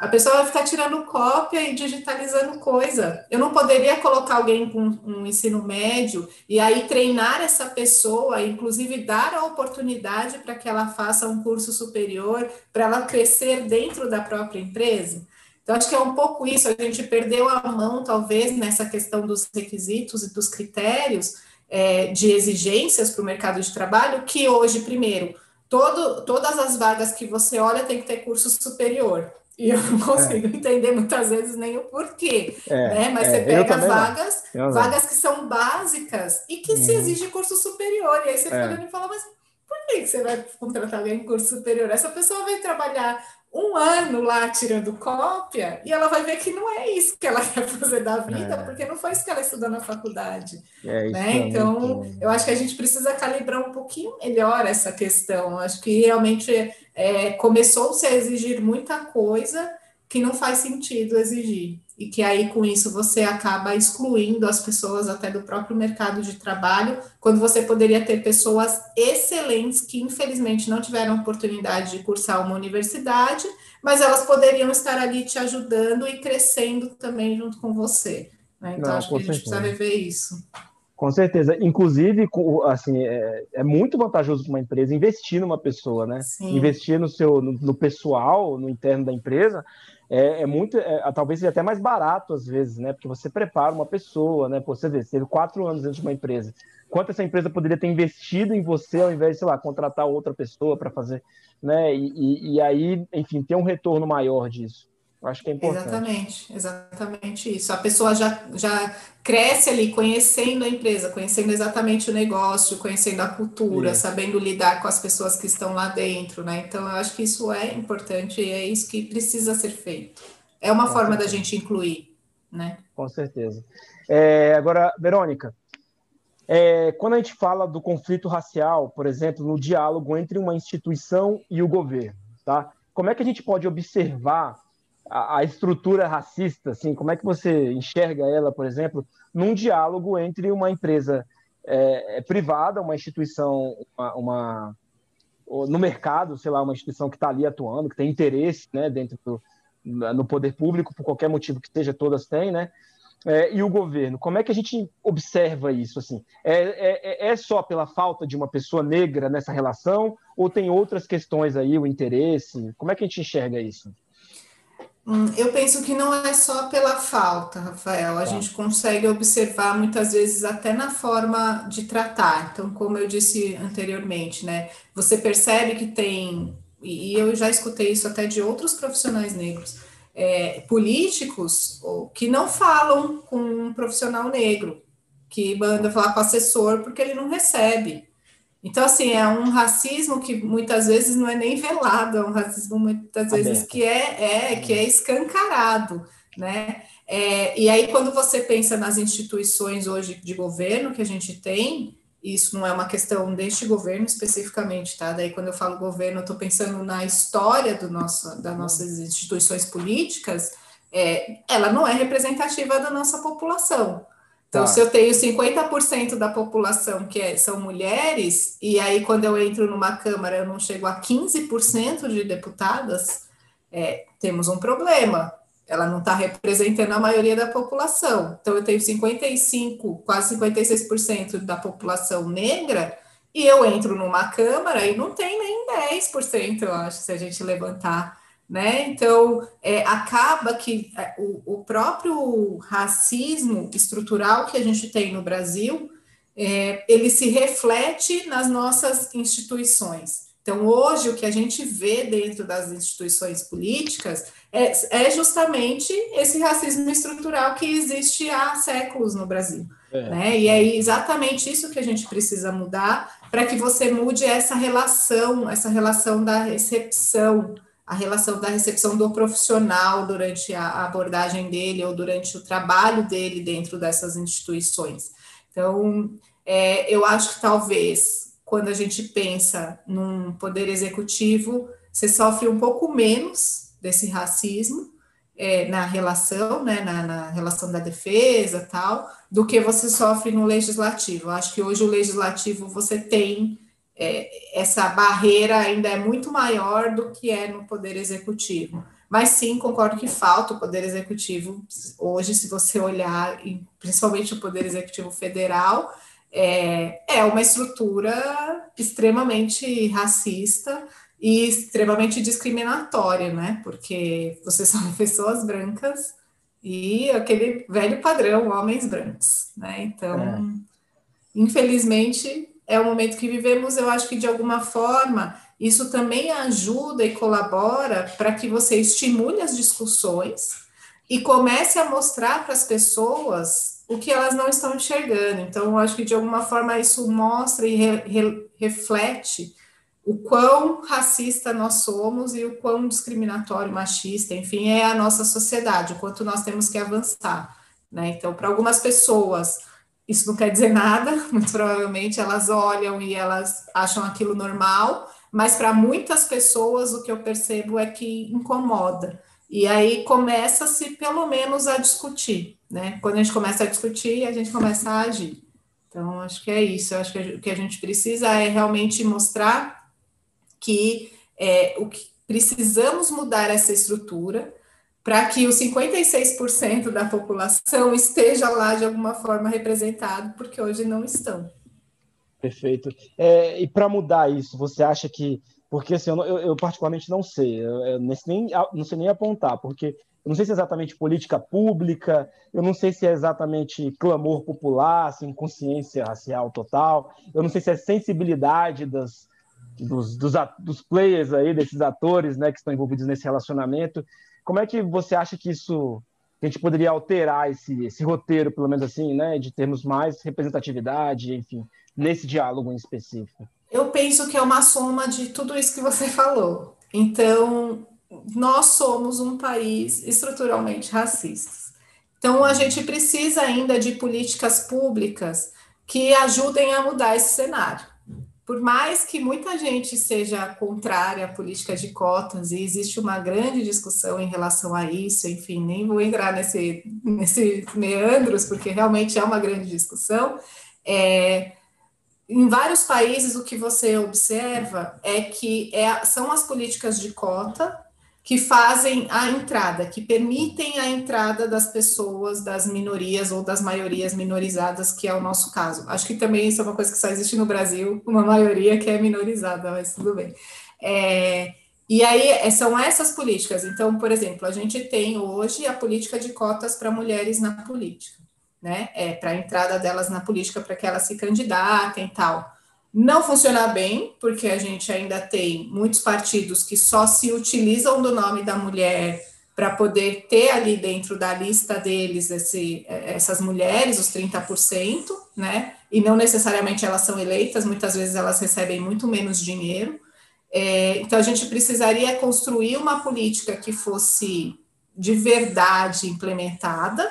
A pessoa vai ficar tirando cópia e digitalizando coisa. Eu não poderia colocar alguém com um ensino médio e aí treinar essa pessoa, inclusive dar a oportunidade para que ela faça um curso superior, para ela crescer dentro da própria empresa. Então, acho que é um pouco isso. A gente perdeu a mão, talvez, nessa questão dos requisitos e dos critérios é, de exigências para o mercado de trabalho, que hoje, primeiro, todo, todas as vagas que você olha tem que ter curso superior. E eu não consigo é. entender muitas vezes nem o porquê, é, né? Mas é, você pega as vagas, vagas que são básicas e que uhum. se exige curso superior. E aí você fica é. olhando e fala, mas por que você vai contratar alguém em curso superior? Essa pessoa vai trabalhar um ano lá tirando cópia e ela vai ver que não é isso que ela quer fazer da vida, é. porque não foi isso que ela estudou na faculdade. É, né? Então, eu acho que a gente precisa calibrar um pouquinho melhor essa questão. Acho que realmente é, começou-se a exigir muita coisa que não faz sentido exigir e que aí com isso você acaba excluindo as pessoas até do próprio mercado de trabalho, quando você poderia ter pessoas excelentes que infelizmente não tiveram oportunidade de cursar uma universidade, mas elas poderiam estar ali te ajudando e crescendo também junto com você. Né? Então não, acho que a gente precisa rever isso. Com certeza. Inclusive, assim, é, é muito vantajoso para uma empresa investir numa pessoa, né? Sim. Investir no seu no, no pessoal, no interno da empresa, é, é muito, é, talvez seja até mais barato às vezes, né? Porque você prepara uma pessoa, né? Pô, você vê, você teve quatro anos dentro de uma empresa. Quanto essa empresa poderia ter investido em você ao invés de, sei lá, contratar outra pessoa para fazer, né? E, e, e, aí, enfim, ter um retorno maior disso. Eu acho que é importante. Exatamente, exatamente isso. A pessoa já, já cresce ali conhecendo a empresa, conhecendo exatamente o negócio, conhecendo a cultura, isso. sabendo lidar com as pessoas que estão lá dentro, né? Então, eu acho que isso é importante e é isso que precisa ser feito. É uma com forma certeza. da gente incluir, né? Com certeza. É, agora, Verônica, é, quando a gente fala do conflito racial, por exemplo, no diálogo entre uma instituição e o governo, tá? Como é que a gente pode observar a, estrutura racista, assim, como é que você enxerga ela, por exemplo, num diálogo entre uma empresa é, é privada, uma instituição, uma, uma, no mercado, sei lá, uma instituição que está ali atuando, que tem interesse, né, dentro do no poder público, por qualquer motivo que seja, todas têm, né? É, e o governo, como é que a gente observa isso? Assim, é, é, é, só pela falta de uma pessoa negra nessa relação ou tem outras questões aí, o interesse? Como é que a gente enxerga isso? Hum, eu penso que não é só pela falta, Rafael. A tá. gente consegue observar muitas vezes até na forma de tratar. Então, como eu disse anteriormente, né? Você percebe que tem, e eu já escutei isso até de outros profissionais negros, é, políticos que não falam com um profissional negro, que manda falar com o assessor porque ele não recebe. Então, assim, é um racismo que muitas vezes não é nem velado, é um racismo muitas vezes que é, é, que é escancarado, né? É, e aí, quando você pensa nas instituições hoje de governo que a gente tem, isso não é uma questão deste governo especificamente, tá? Daí, quando eu falo governo, eu estou pensando na história do nosso, das nossas instituições políticas, é, ela não é representativa da nossa população. Então, tá. se eu tenho 50% da população que é, são mulheres, e aí quando eu entro numa Câmara eu não chego a 15% de deputadas, é, temos um problema. Ela não está representando a maioria da população. Então, eu tenho 55%, quase 56% da população negra, e eu entro numa Câmara e não tem nem 10%, eu acho, se a gente levantar né? Então, é, acaba que é, o, o, próprio racismo estrutural que a gente tem no Brasil, é, ele se reflete nas nossas instituições. Então, hoje, o que a gente vê dentro das instituições políticas é, é justamente esse racismo estrutural que existe há séculos no Brasil. É. Né? E é exatamente isso que a gente precisa mudar para que você mude essa relação, essa relação da recepção, a relação da recepção do profissional durante a abordagem dele ou durante o trabalho dele dentro dessas instituições. Então, é, eu acho que talvez quando a gente pensa num poder executivo, você sofre um pouco menos desse racismo é, na relação, né, na, na, relação da defesa tal, do que você sofre no legislativo. Eu acho que hoje o legislativo você tem é, essa barreira ainda é muito maior do que é no Poder Executivo. Mas sim, concordo que falta o Poder Executivo. Hoje, se você olhar, principalmente o Poder Executivo Federal, é, é uma estrutura extremamente racista e extremamente discriminatória, né? Porque vocês são pessoas brancas e aquele velho padrão, homens brancos, né? Então, é. infelizmente, é o momento que vivemos, eu acho que de alguma forma isso também ajuda e colabora para que você estimule as discussões e comece a mostrar para as pessoas o que elas não estão enxergando. Então, eu acho que de alguma forma isso mostra e re, re, reflete o quão racista nós somos e o quão discriminatório, machista, enfim, é a nossa sociedade, o quanto nós temos que avançar. Né? Então, para algumas pessoas, isso não quer dizer nada, muito provavelmente elas olham e elas acham aquilo normal, mas para muitas pessoas o que eu percebo é que incomoda. E aí começa-se pelo menos a discutir, né? Quando a gente começa a discutir, a gente começa a agir. Então, acho que é isso. Eu acho que o que a gente precisa é realmente mostrar que é, o que precisamos mudar essa estrutura, para que os 56% da população esteja lá de alguma forma representado, porque hoje não estão. Perfeito. É, e para mudar isso, você acha que Porque assim, eu, eu particularmente não sei, eu, nem, não sei nem apontar, porque eu não sei se é exatamente política pública, eu não sei se é exatamente clamor popular, assim, consciência racial total, eu não sei se é sensibilidade das, dos, dos, dos players aí, desses atores né, que estão envolvidos nesse relacionamento. Como é que você acha que isso a gente poderia alterar esse, esse roteiro, pelo menos assim, né, de termos mais representatividade, enfim, nesse diálogo em específico? Eu penso que é uma soma de tudo isso que você falou. Então, nós somos um país estruturalmente racista. Então, a gente precisa ainda de políticas públicas que ajudem a mudar esse cenário por mais que muita gente seja contrária à política de cotas, e existe uma grande discussão em relação a isso, enfim, nem vou entrar nesse, nesse meandros, porque realmente é uma grande discussão, é, em vários países o que você observa é que é, são as políticas de cota que fazem a entrada, que permitem a entrada das pessoas, das minorias ou das maiorias minorizadas, que é o nosso caso. Acho que também isso é uma coisa que só existe no Brasil, uma maioria que é minorizada, mas tudo bem. É, e aí é, são essas políticas. Então, por exemplo, a gente tem hoje a política de cotas para mulheres na política, né? É, para a entrada delas na política, para que elas se candidatem e tal não funciona bem, porque a gente ainda tem muitos partidos que só se utilizam do nome da mulher para poder ter ali dentro da lista deles esse, essas mulheres, os 30%, né? E não necessariamente elas são eleitas, muitas vezes elas recebem muito menos dinheiro. É, então a gente precisaria construir uma política que fosse de verdade implementada,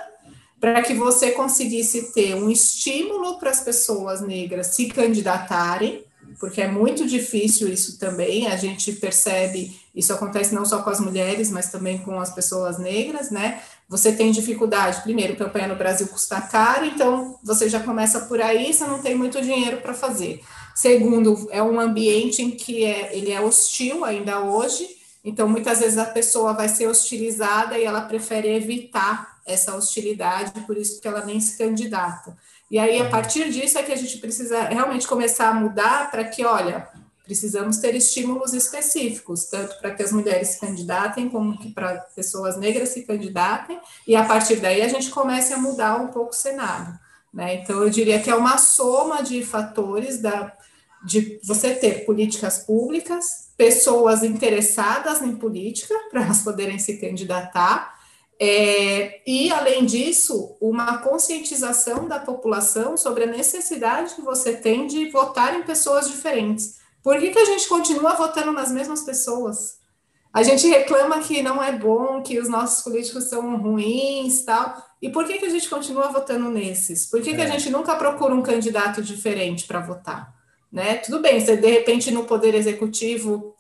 para que você conseguisse ter um estímulo para as pessoas negras se candidatarem, porque é muito difícil isso também, a gente percebe, isso acontece não só com as mulheres, mas também com as pessoas negras, né? Você tem dificuldade, primeiro, campanha no Brasil custa caro, então você já começa por aí, você não tem muito dinheiro para fazer. Segundo, é um ambiente em que é, ele é hostil ainda hoje, então muitas vezes a pessoa vai ser hostilizada e ela prefere evitar essa hostilidade, por isso que ela nem se candidata. E aí, a uhum. partir disso, é que a gente precisa realmente começar a mudar para que, olha, precisamos ter estímulos específicos, tanto para que as mulheres se candidatem, como que para pessoas negras se candidatem, e a partir daí a gente comece a mudar um pouco o cenário. Né? Então, eu diria que é uma soma de fatores da, de você ter políticas públicas, pessoas interessadas em política, para elas poderem se candidatar, é, e, além disso, uma conscientização da população sobre a necessidade que você tem de votar em pessoas diferentes. Por que, que a gente continua votando nas mesmas pessoas? A gente reclama que não é bom, que os nossos políticos são ruins tal. E por que, que a gente continua votando nesses? Por que, é. que a é. gente nunca procura um candidato diferente para votar? Né? Tudo bem, você de repente no poder executivo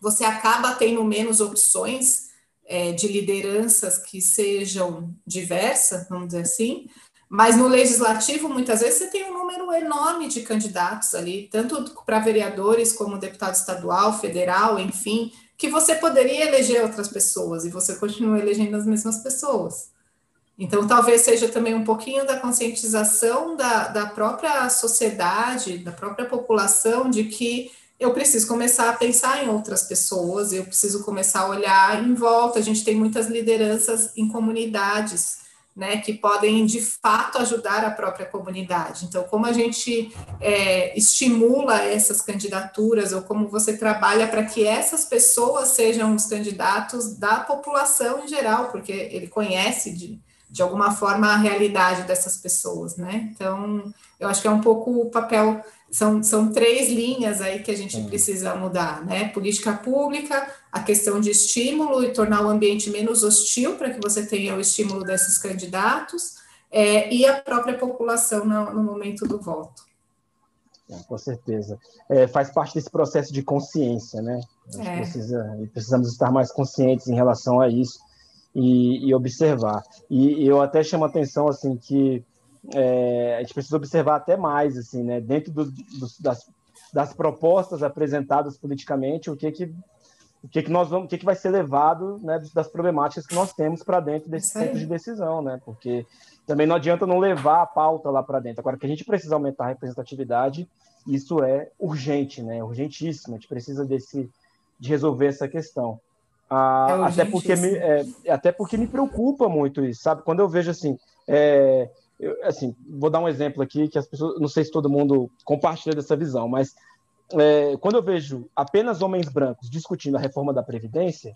você acaba tendo menos opções, é, de lideranças que sejam diversas, vamos dizer assim, mas no legislativo, muitas vezes, você tem um número enorme de candidatos ali, tanto para vereadores como deputado estadual, federal, enfim, que você poderia eleger outras pessoas e você continua elegendo as mesmas pessoas. Então, talvez seja também um pouquinho da conscientização da, da própria sociedade, da própria população, de que eu preciso começar a pensar em outras pessoas, eu preciso começar a olhar em volta. A gente tem muitas lideranças em comunidades, né, que podem de fato ajudar a própria comunidade. Então, como a gente é, estimula essas candidaturas, ou como você trabalha para que essas pessoas sejam os candidatos da população em geral, porque ele conhece de, de alguma forma a realidade dessas pessoas, né? Então, eu acho que é um pouco o papel são, são três linhas aí que a gente precisa mudar, né? Política pública, a questão de estímulo e tornar o ambiente menos hostil para que você tenha o estímulo desses candidatos, é, e a própria população no, no momento do voto. É, com certeza. É, faz parte desse processo de consciência, né? É. Precisa, precisamos estar mais conscientes em relação a isso e, e observar. E, e eu até chamo a atenção, assim, que é, a gente precisa observar até mais, assim, né, dentro do, do, das, das propostas apresentadas politicamente, o que que o que, que nós vamos, o que, que vai ser levado né, das problemáticas que nós temos para dentro desse centro de decisão, né? Porque também não adianta não levar a pauta lá para dentro. Agora que a gente precisa aumentar a representatividade, isso é urgente, né? Urgentíssimo. A gente precisa desse de resolver essa questão. Ah, é até porque me, é, até porque me preocupa muito isso, sabe? Quando eu vejo assim, é, eu, assim, vou dar um exemplo aqui que as pessoas, não sei se todo mundo compartilha dessa visão, mas é, quando eu vejo apenas homens brancos discutindo a reforma da previdência,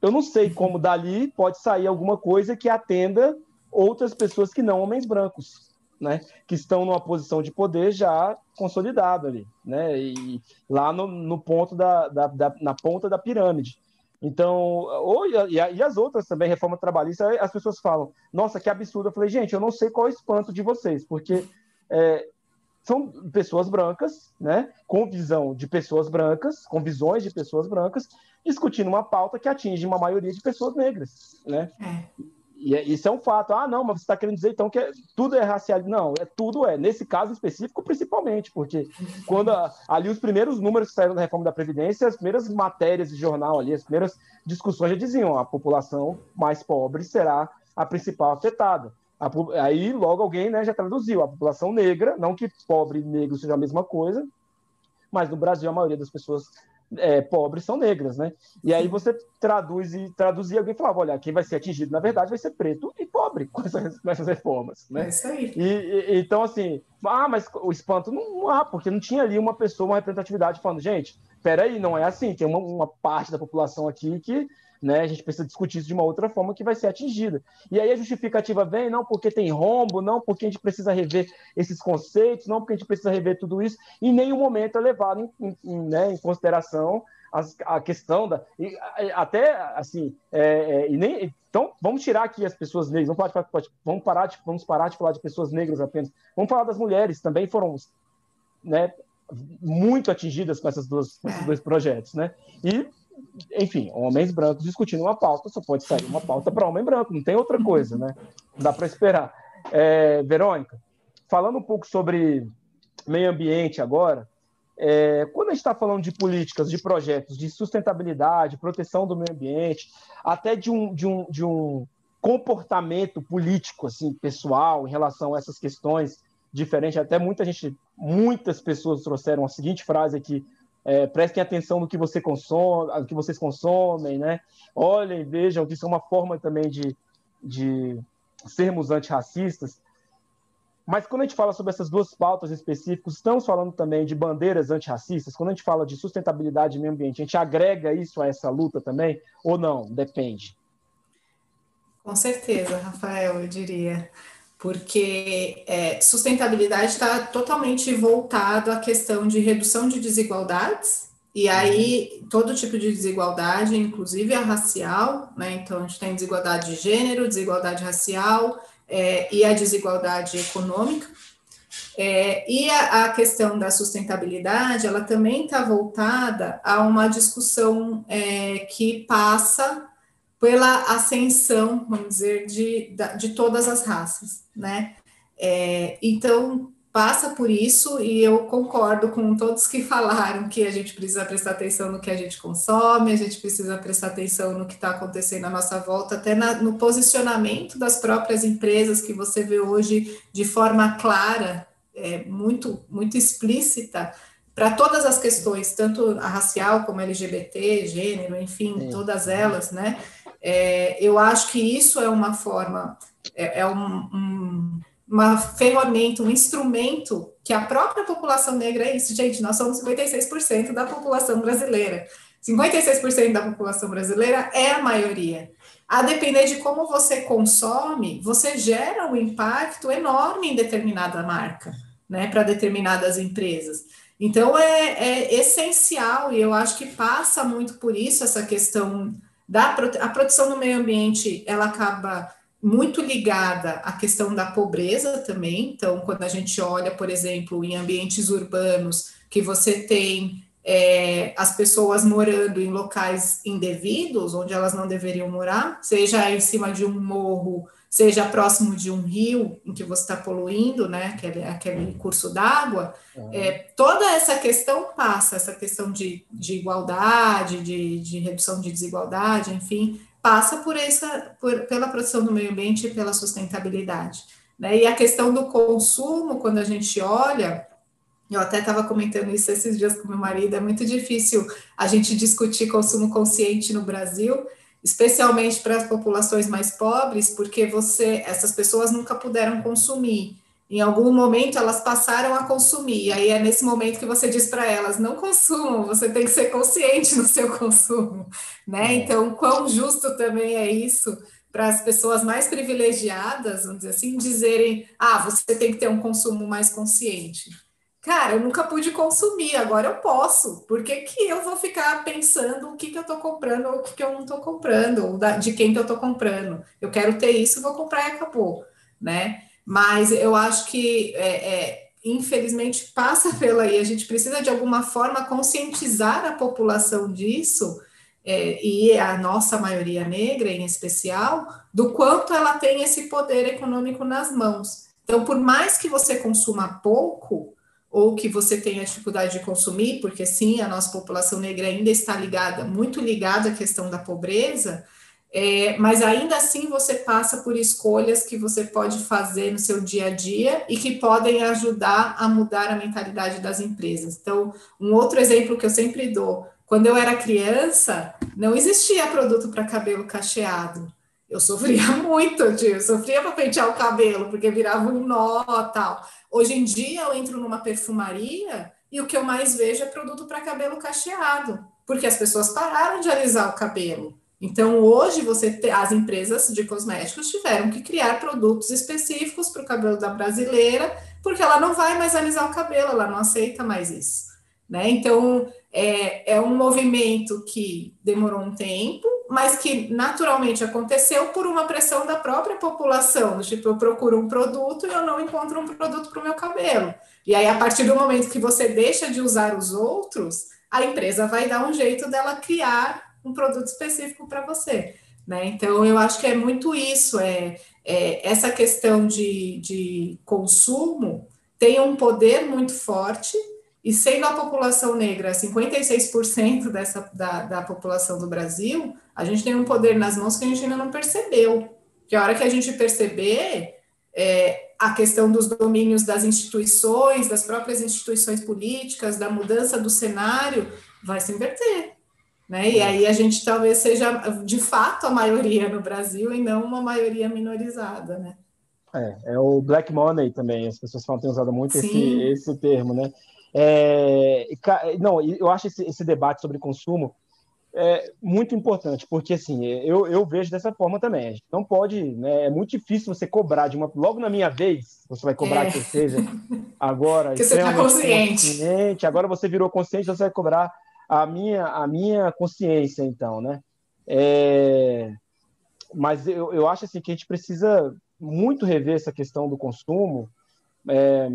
eu não sei como dali pode sair alguma coisa que atenda outras pessoas que não homens brancos, né? Que estão numa posição de poder já consolidada ali, né? E lá no, no ponto da, da, da, na ponta da pirâmide. Então, ou, e, e, as outras também, reforma trabalhista, as pessoas falam, nossa, que absurdo. Eu falei, gente, eu não sei qual é o espanto de vocês, porque é, são pessoas brancas, né, com visão de pessoas brancas, com visões de pessoas brancas, discutindo uma pauta que atinge uma maioria de pessoas negras, né? É. E é, isso é um fato. Ah, não, mas você está querendo dizer então que é, tudo é racial? Não, é tudo é. Nesse caso específico, principalmente, porque quando a, ali os primeiros números que saíram da reforma da Previdência, as primeiras matérias de jornal ali, as primeiras discussões já diziam a população mais pobre será a principal afetada. A, aí logo alguém né, já traduziu a população negra, não que pobre e negro seja a mesma coisa, mas no Brasil a maioria das pessoas é, pobres são negras, né? E aí você traduz e traduzia alguém falava, olha, quem vai ser atingido na verdade vai ser preto e pobre com essas, com essas reformas, né? É isso aí. E, e, então assim, ah, mas o espanto não, há, porque não tinha ali uma pessoa, uma representatividade falando, gente, peraí, não é assim, tem uma, uma parte da população aqui que né? A gente precisa discutir isso de uma outra forma que vai ser atingida. E aí a justificativa vem, não porque tem rombo, não porque a gente precisa rever esses conceitos, não porque a gente precisa rever tudo isso. Em nenhum momento é levado em, em, né, em consideração as, a questão da. E, até assim, é, é, e nem, então vamos tirar aqui as pessoas negras, vamos parar, de, vamos, parar de, vamos parar de falar de pessoas negras apenas, vamos falar das mulheres, também foram né, muito atingidas com, essas duas, com esses dois projetos. Né? E enfim, homens brancos discutindo uma pauta, só pode sair uma pauta para homem branco, não tem outra coisa, né? Dá para esperar. É, Verônica, falando um pouco sobre meio ambiente agora, é, quando a gente está falando de políticas, de projetos de sustentabilidade, proteção do meio ambiente, até de um, de um, de um comportamento político, assim, pessoal, em relação a essas questões diferentes, até muita gente, muitas pessoas trouxeram a seguinte frase aqui é, prestem atenção no que você consome, no que vocês consomem, né? Olhem, vejam que isso é uma forma também de, de sermos antirracistas. Mas quando a gente fala sobre essas duas pautas específicas, estamos falando também de bandeiras antirracistas. Quando a gente fala de sustentabilidade e meio ambiente, a gente agrega isso a essa luta também? Ou não? Depende. Com certeza, Rafael, eu diria porque é, sustentabilidade está totalmente voltado à questão de redução de desigualdades, e aí todo tipo de desigualdade, inclusive a racial, né? Então a gente tem desigualdade de gênero, desigualdade racial é, e a desigualdade econômica. É, e a, a, questão da sustentabilidade, ela também está voltada a uma discussão é, que passa pela ascensão, vamos dizer, de, de todas as raças, né? É, então, passa por isso, e eu concordo com todos que falaram que a gente precisa prestar atenção no que a gente consome, a gente precisa prestar atenção no que está acontecendo à nossa volta, até na, no posicionamento das próprias empresas que você vê hoje de forma clara, é, muito, muito explícita, para todas as questões, tanto a racial como LGBT, gênero, enfim, todas elas, né? É, eu acho que isso é uma forma, é, é um, um, uma ferramenta, um instrumento que a própria população negra é isso. Gente, nós somos 56% da população brasileira. 56% da população brasileira é a maioria. A depender de como você consome, você gera um impacto enorme em determinada marca, né, para determinadas empresas. Então é, é essencial e eu acho que passa muito por isso essa questão da a proteção do meio ambiente, ela acaba muito ligada à questão da pobreza também. Então, quando a gente olha, por exemplo, em ambientes urbanos, que você tem é, as pessoas morando em locais indevidos, onde elas não deveriam morar, seja em cima de um morro, seja próximo de um rio em que você está poluindo, né, aquele, aquele curso d'água, uhum. é, toda essa questão passa, essa questão de, de igualdade, de, de redução de desigualdade, enfim, passa por essa, por, pela proteção do meio ambiente e pela sustentabilidade. Né? E a questão do consumo, quando a gente olha, eu até estava comentando isso esses dias com meu marido, é muito difícil a gente discutir consumo consciente no Brasil, especialmente para as populações mais pobres, porque você, essas pessoas nunca puderam consumir. Em algum momento elas passaram a consumir, e aí é nesse momento que você diz para elas: não consumam, você tem que ser consciente no seu consumo, né? É. Então, quão justo também é isso para as pessoas mais privilegiadas, vamos dizer assim, dizerem: ah, você tem que ter um consumo mais consciente. Cara, eu nunca pude consumir, agora eu posso. Por que, que eu vou ficar pensando o que, que eu estou comprando ou o que, que eu não estou comprando, ou de quem que eu estou comprando? Eu quero ter isso, vou comprar e acabou, né? Mas eu acho que, é, é, infelizmente, passa pela aí. A gente precisa, de alguma forma, conscientizar a população disso, é, e a nossa maioria negra em especial, do quanto ela tem esse poder econômico nas mãos. Então, por mais que você consuma pouco, ou que você tenha dificuldade de consumir, porque sim, a nossa população negra ainda está ligada, muito ligada à questão da pobreza, é, mas ainda assim você passa por escolhas que você pode fazer no seu dia a dia e que podem ajudar a mudar a mentalidade das empresas. Então, um outro exemplo que eu sempre dou, quando eu era criança, não existia produto para cabelo cacheado. Eu sofria muito. Eu sofria para pentear o cabelo, porque virava um nó tal. Hoje em dia eu entro numa perfumaria e o que eu mais vejo é produto para cabelo cacheado, porque as pessoas pararam de alisar o cabelo. Então, hoje, você te, as empresas de cosméticos tiveram que criar produtos específicos para o cabelo da brasileira, porque ela não vai mais alisar o cabelo, ela não aceita mais isso. Né? Então, é, é um movimento que demorou um tempo, mas que naturalmente aconteceu por uma pressão da própria população, tipo, eu procuro um produto e eu não encontro um produto para o meu cabelo. E aí, a partir do momento que você deixa de usar os outros, a empresa vai dar um jeito dela criar um produto específico para você. Né? Então, eu acho que é muito isso, é, é essa questão de, de consumo tem um poder muito forte, e sendo a população negra 56% dessa, da, da população do Brasil, a gente tem um poder nas mãos que a gente ainda não percebeu. Que a hora que a gente perceber, é, a questão dos domínios das instituições, das próprias instituições políticas, da mudança do cenário, vai se inverter. Né? E aí a gente talvez seja, de fato, a maioria no Brasil e não uma maioria minorizada, né? É, é o black money também, as pessoas falam, têm usado muito esse, esse termo, né? É, não, eu acho esse, esse, debate sobre consumo é muito importante, porque assim, eu, eu vejo dessa forma também. A gente não pode, né, é muito difícil você cobrar de uma. Logo na minha vez, você vai cobrar é. que seja agora. que você está consciente. consciente. Agora você virou consciente, você vai cobrar a minha, a minha consciência, então, né? É, mas eu, eu acho assim, que a gente precisa muito rever essa questão do consumo. É,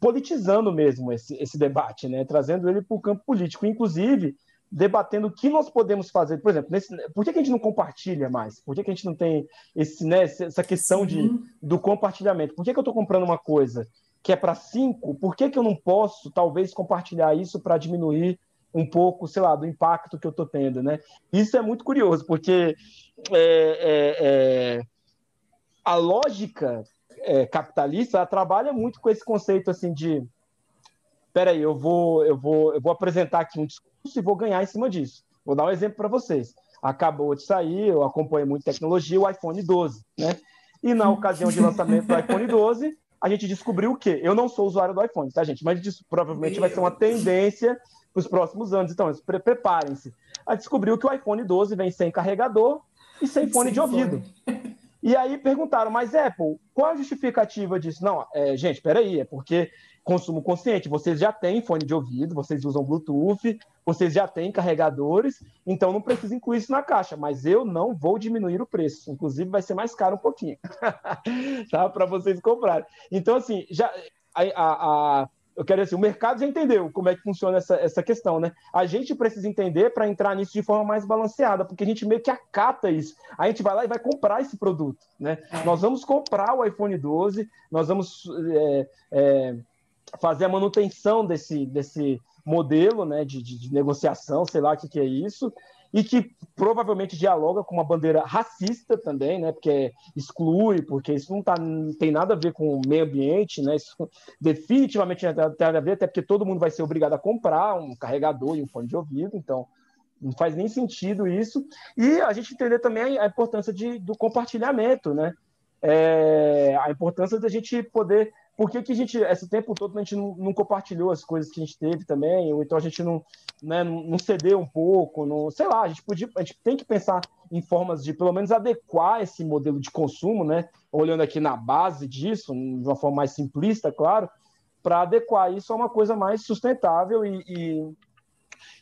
politizando mesmo esse, esse debate, né? trazendo ele para o campo político, inclusive debatendo o que nós podemos fazer. Por exemplo, nesse, por que, que, a gente não compartilha mais? Por que, que a gente não tem esse, né, essa questão de, do compartilhamento? Por que, que eu estou comprando uma coisa que é para cinco? Por que, que eu não posso, talvez, compartilhar isso para diminuir um pouco, sei lá, do impacto que eu estou tendo, né? Isso é muito curioso, porque é, é, é, a lógica é, capitalista ela trabalha muito com esse conceito assim de peraí, eu vou, eu vou, eu vou apresentar aqui um discurso e vou ganhar em cima disso. Vou dar um exemplo para vocês. Acabou de sair, eu acompanho muito tecnologia, o iPhone 12, né? E na ocasião de lançamento do iPhone 12, a gente descobriu o quê? Eu não sou usuário do iPhone, tá, gente? Mas isso provavelmente vai ser uma tendência para os próximos anos. Então, pre preparem-se. A descobriu que o iPhone 12 vem sem carregador e sem fone sem de ouvido. Fone. E aí perguntaram, mas Apple, qual a justificativa disso? Não, é, gente, peraí, é porque consumo consciente, vocês já têm fone de ouvido, vocês usam Bluetooth, vocês já têm carregadores, então não precisa incluir isso na caixa, mas eu não vou diminuir o preço, inclusive vai ser mais caro um pouquinho, tá? Para vocês comprarem. Então, assim, já a, a, eu quero dizer, o mercado já entendeu como é que funciona essa, essa questão, né? A gente precisa entender para entrar nisso de forma mais balanceada, porque a gente meio que acata isso. A gente vai lá e vai comprar esse produto, né? É. Nós vamos comprar o iPhone 12, nós vamos é, é, fazer a manutenção desse, desse modelo né, de, de, de negociação, sei lá o que, que é isso, e que provavelmente dialoga com uma bandeira racista também, né? Porque exclui, porque isso não, tá, não tem nada a ver com o meio ambiente, né? Isso definitivamente tem a ver, até porque todo mundo vai ser obrigado a comprar um carregador e um fone de ouvido, então não faz nem sentido isso. E a gente entender também a importância de, do compartilhamento, né? É, a importância da gente poder por que, que a gente, esse tempo todo, a gente não, não, compartilhou as coisas que a gente teve também, ou então a gente não, né, não cedeu um pouco, não, sei lá, a gente, podia, a gente tem que pensar em formas de, pelo menos, adequar esse modelo de consumo, né, olhando aqui na base disso, de uma forma mais simplista, claro, para adequar isso a uma coisa mais sustentável e, e,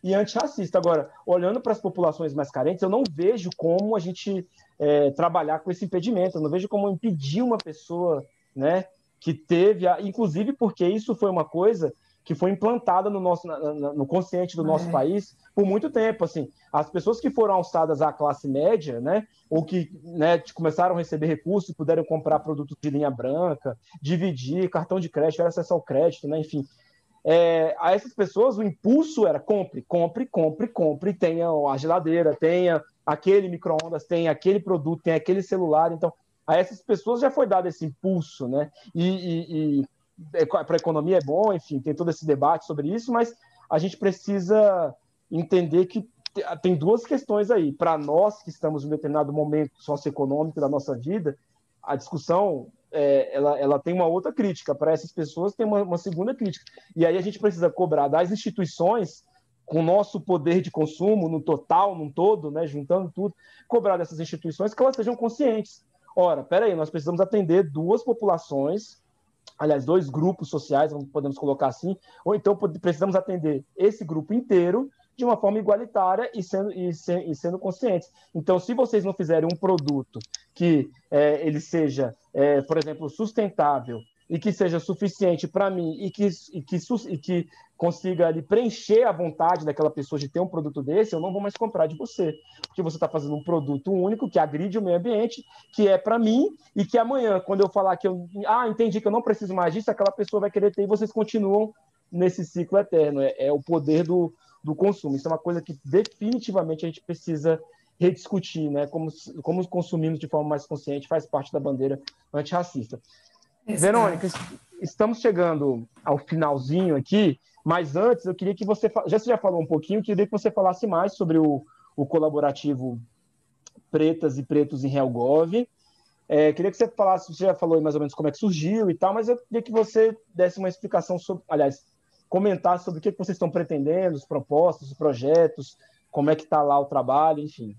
e antirracista. Agora, olhando para as populações mais carentes, eu não vejo como a gente é, trabalhar com esse impedimento, eu não vejo como impedir uma pessoa, né, que teve, a, inclusive porque isso foi uma coisa que foi implantada no nosso no consciente do nosso é. país por muito tempo assim as pessoas que foram alçadas à classe média né ou que né, começaram a receber recursos puderam comprar produtos de linha branca dividir cartão de crédito era acesso ao crédito né enfim é, a essas pessoas o impulso era compre compre compre compre tenha a geladeira tenha aquele microondas tenha aquele produto tenha aquele celular então a essas pessoas já foi dado esse impulso, né? E, e, e é, para a economia é bom, enfim, tem todo esse debate sobre isso, mas a gente precisa entender que tem duas questões aí. Para nós que estamos em um determinado momento socioeconômico da nossa vida, a discussão é, ela, ela tem uma outra crítica. Para essas pessoas tem uma, uma segunda crítica. E aí a gente precisa cobrar das instituições com o nosso poder de consumo no total, no todo, né, juntando tudo, cobrar dessas instituições que elas sejam conscientes Ora, peraí, nós precisamos atender duas populações, aliás, dois grupos sociais, podemos colocar assim, ou então precisamos atender esse grupo inteiro de uma forma igualitária e sendo, e, se, e sendo conscientes. Então, se vocês não fizerem um produto que é, ele seja, é, por exemplo, sustentável e que seja suficiente para mim e que, e que, e que consiga ali, preencher a vontade daquela pessoa de ter um produto desse, eu não vou mais comprar de você. Porque você está fazendo um produto único que agride o meio ambiente, que é para mim, e que amanhã, quando eu falar que eu ah, entendi que eu não preciso mais disso, aquela pessoa vai querer ter e vocês continuam nesse ciclo eterno. É, é o poder do, do consumo. Isso é uma coisa que definitivamente a gente precisa rediscutir, né? Como, como consumimos de forma mais consciente faz parte da bandeira antirracista. Verônica, estamos chegando ao finalzinho aqui, mas antes eu queria que você. Já você já falou um pouquinho, eu queria que você falasse mais sobre o, o colaborativo Pretas e Pretos em Helgov. É, queria que você falasse, você já falou mais ou menos como é que surgiu e tal, mas eu queria que você desse uma explicação sobre, aliás, comentar sobre o que, que vocês estão pretendendo, os propostas, os projetos, como é que está lá o trabalho, enfim.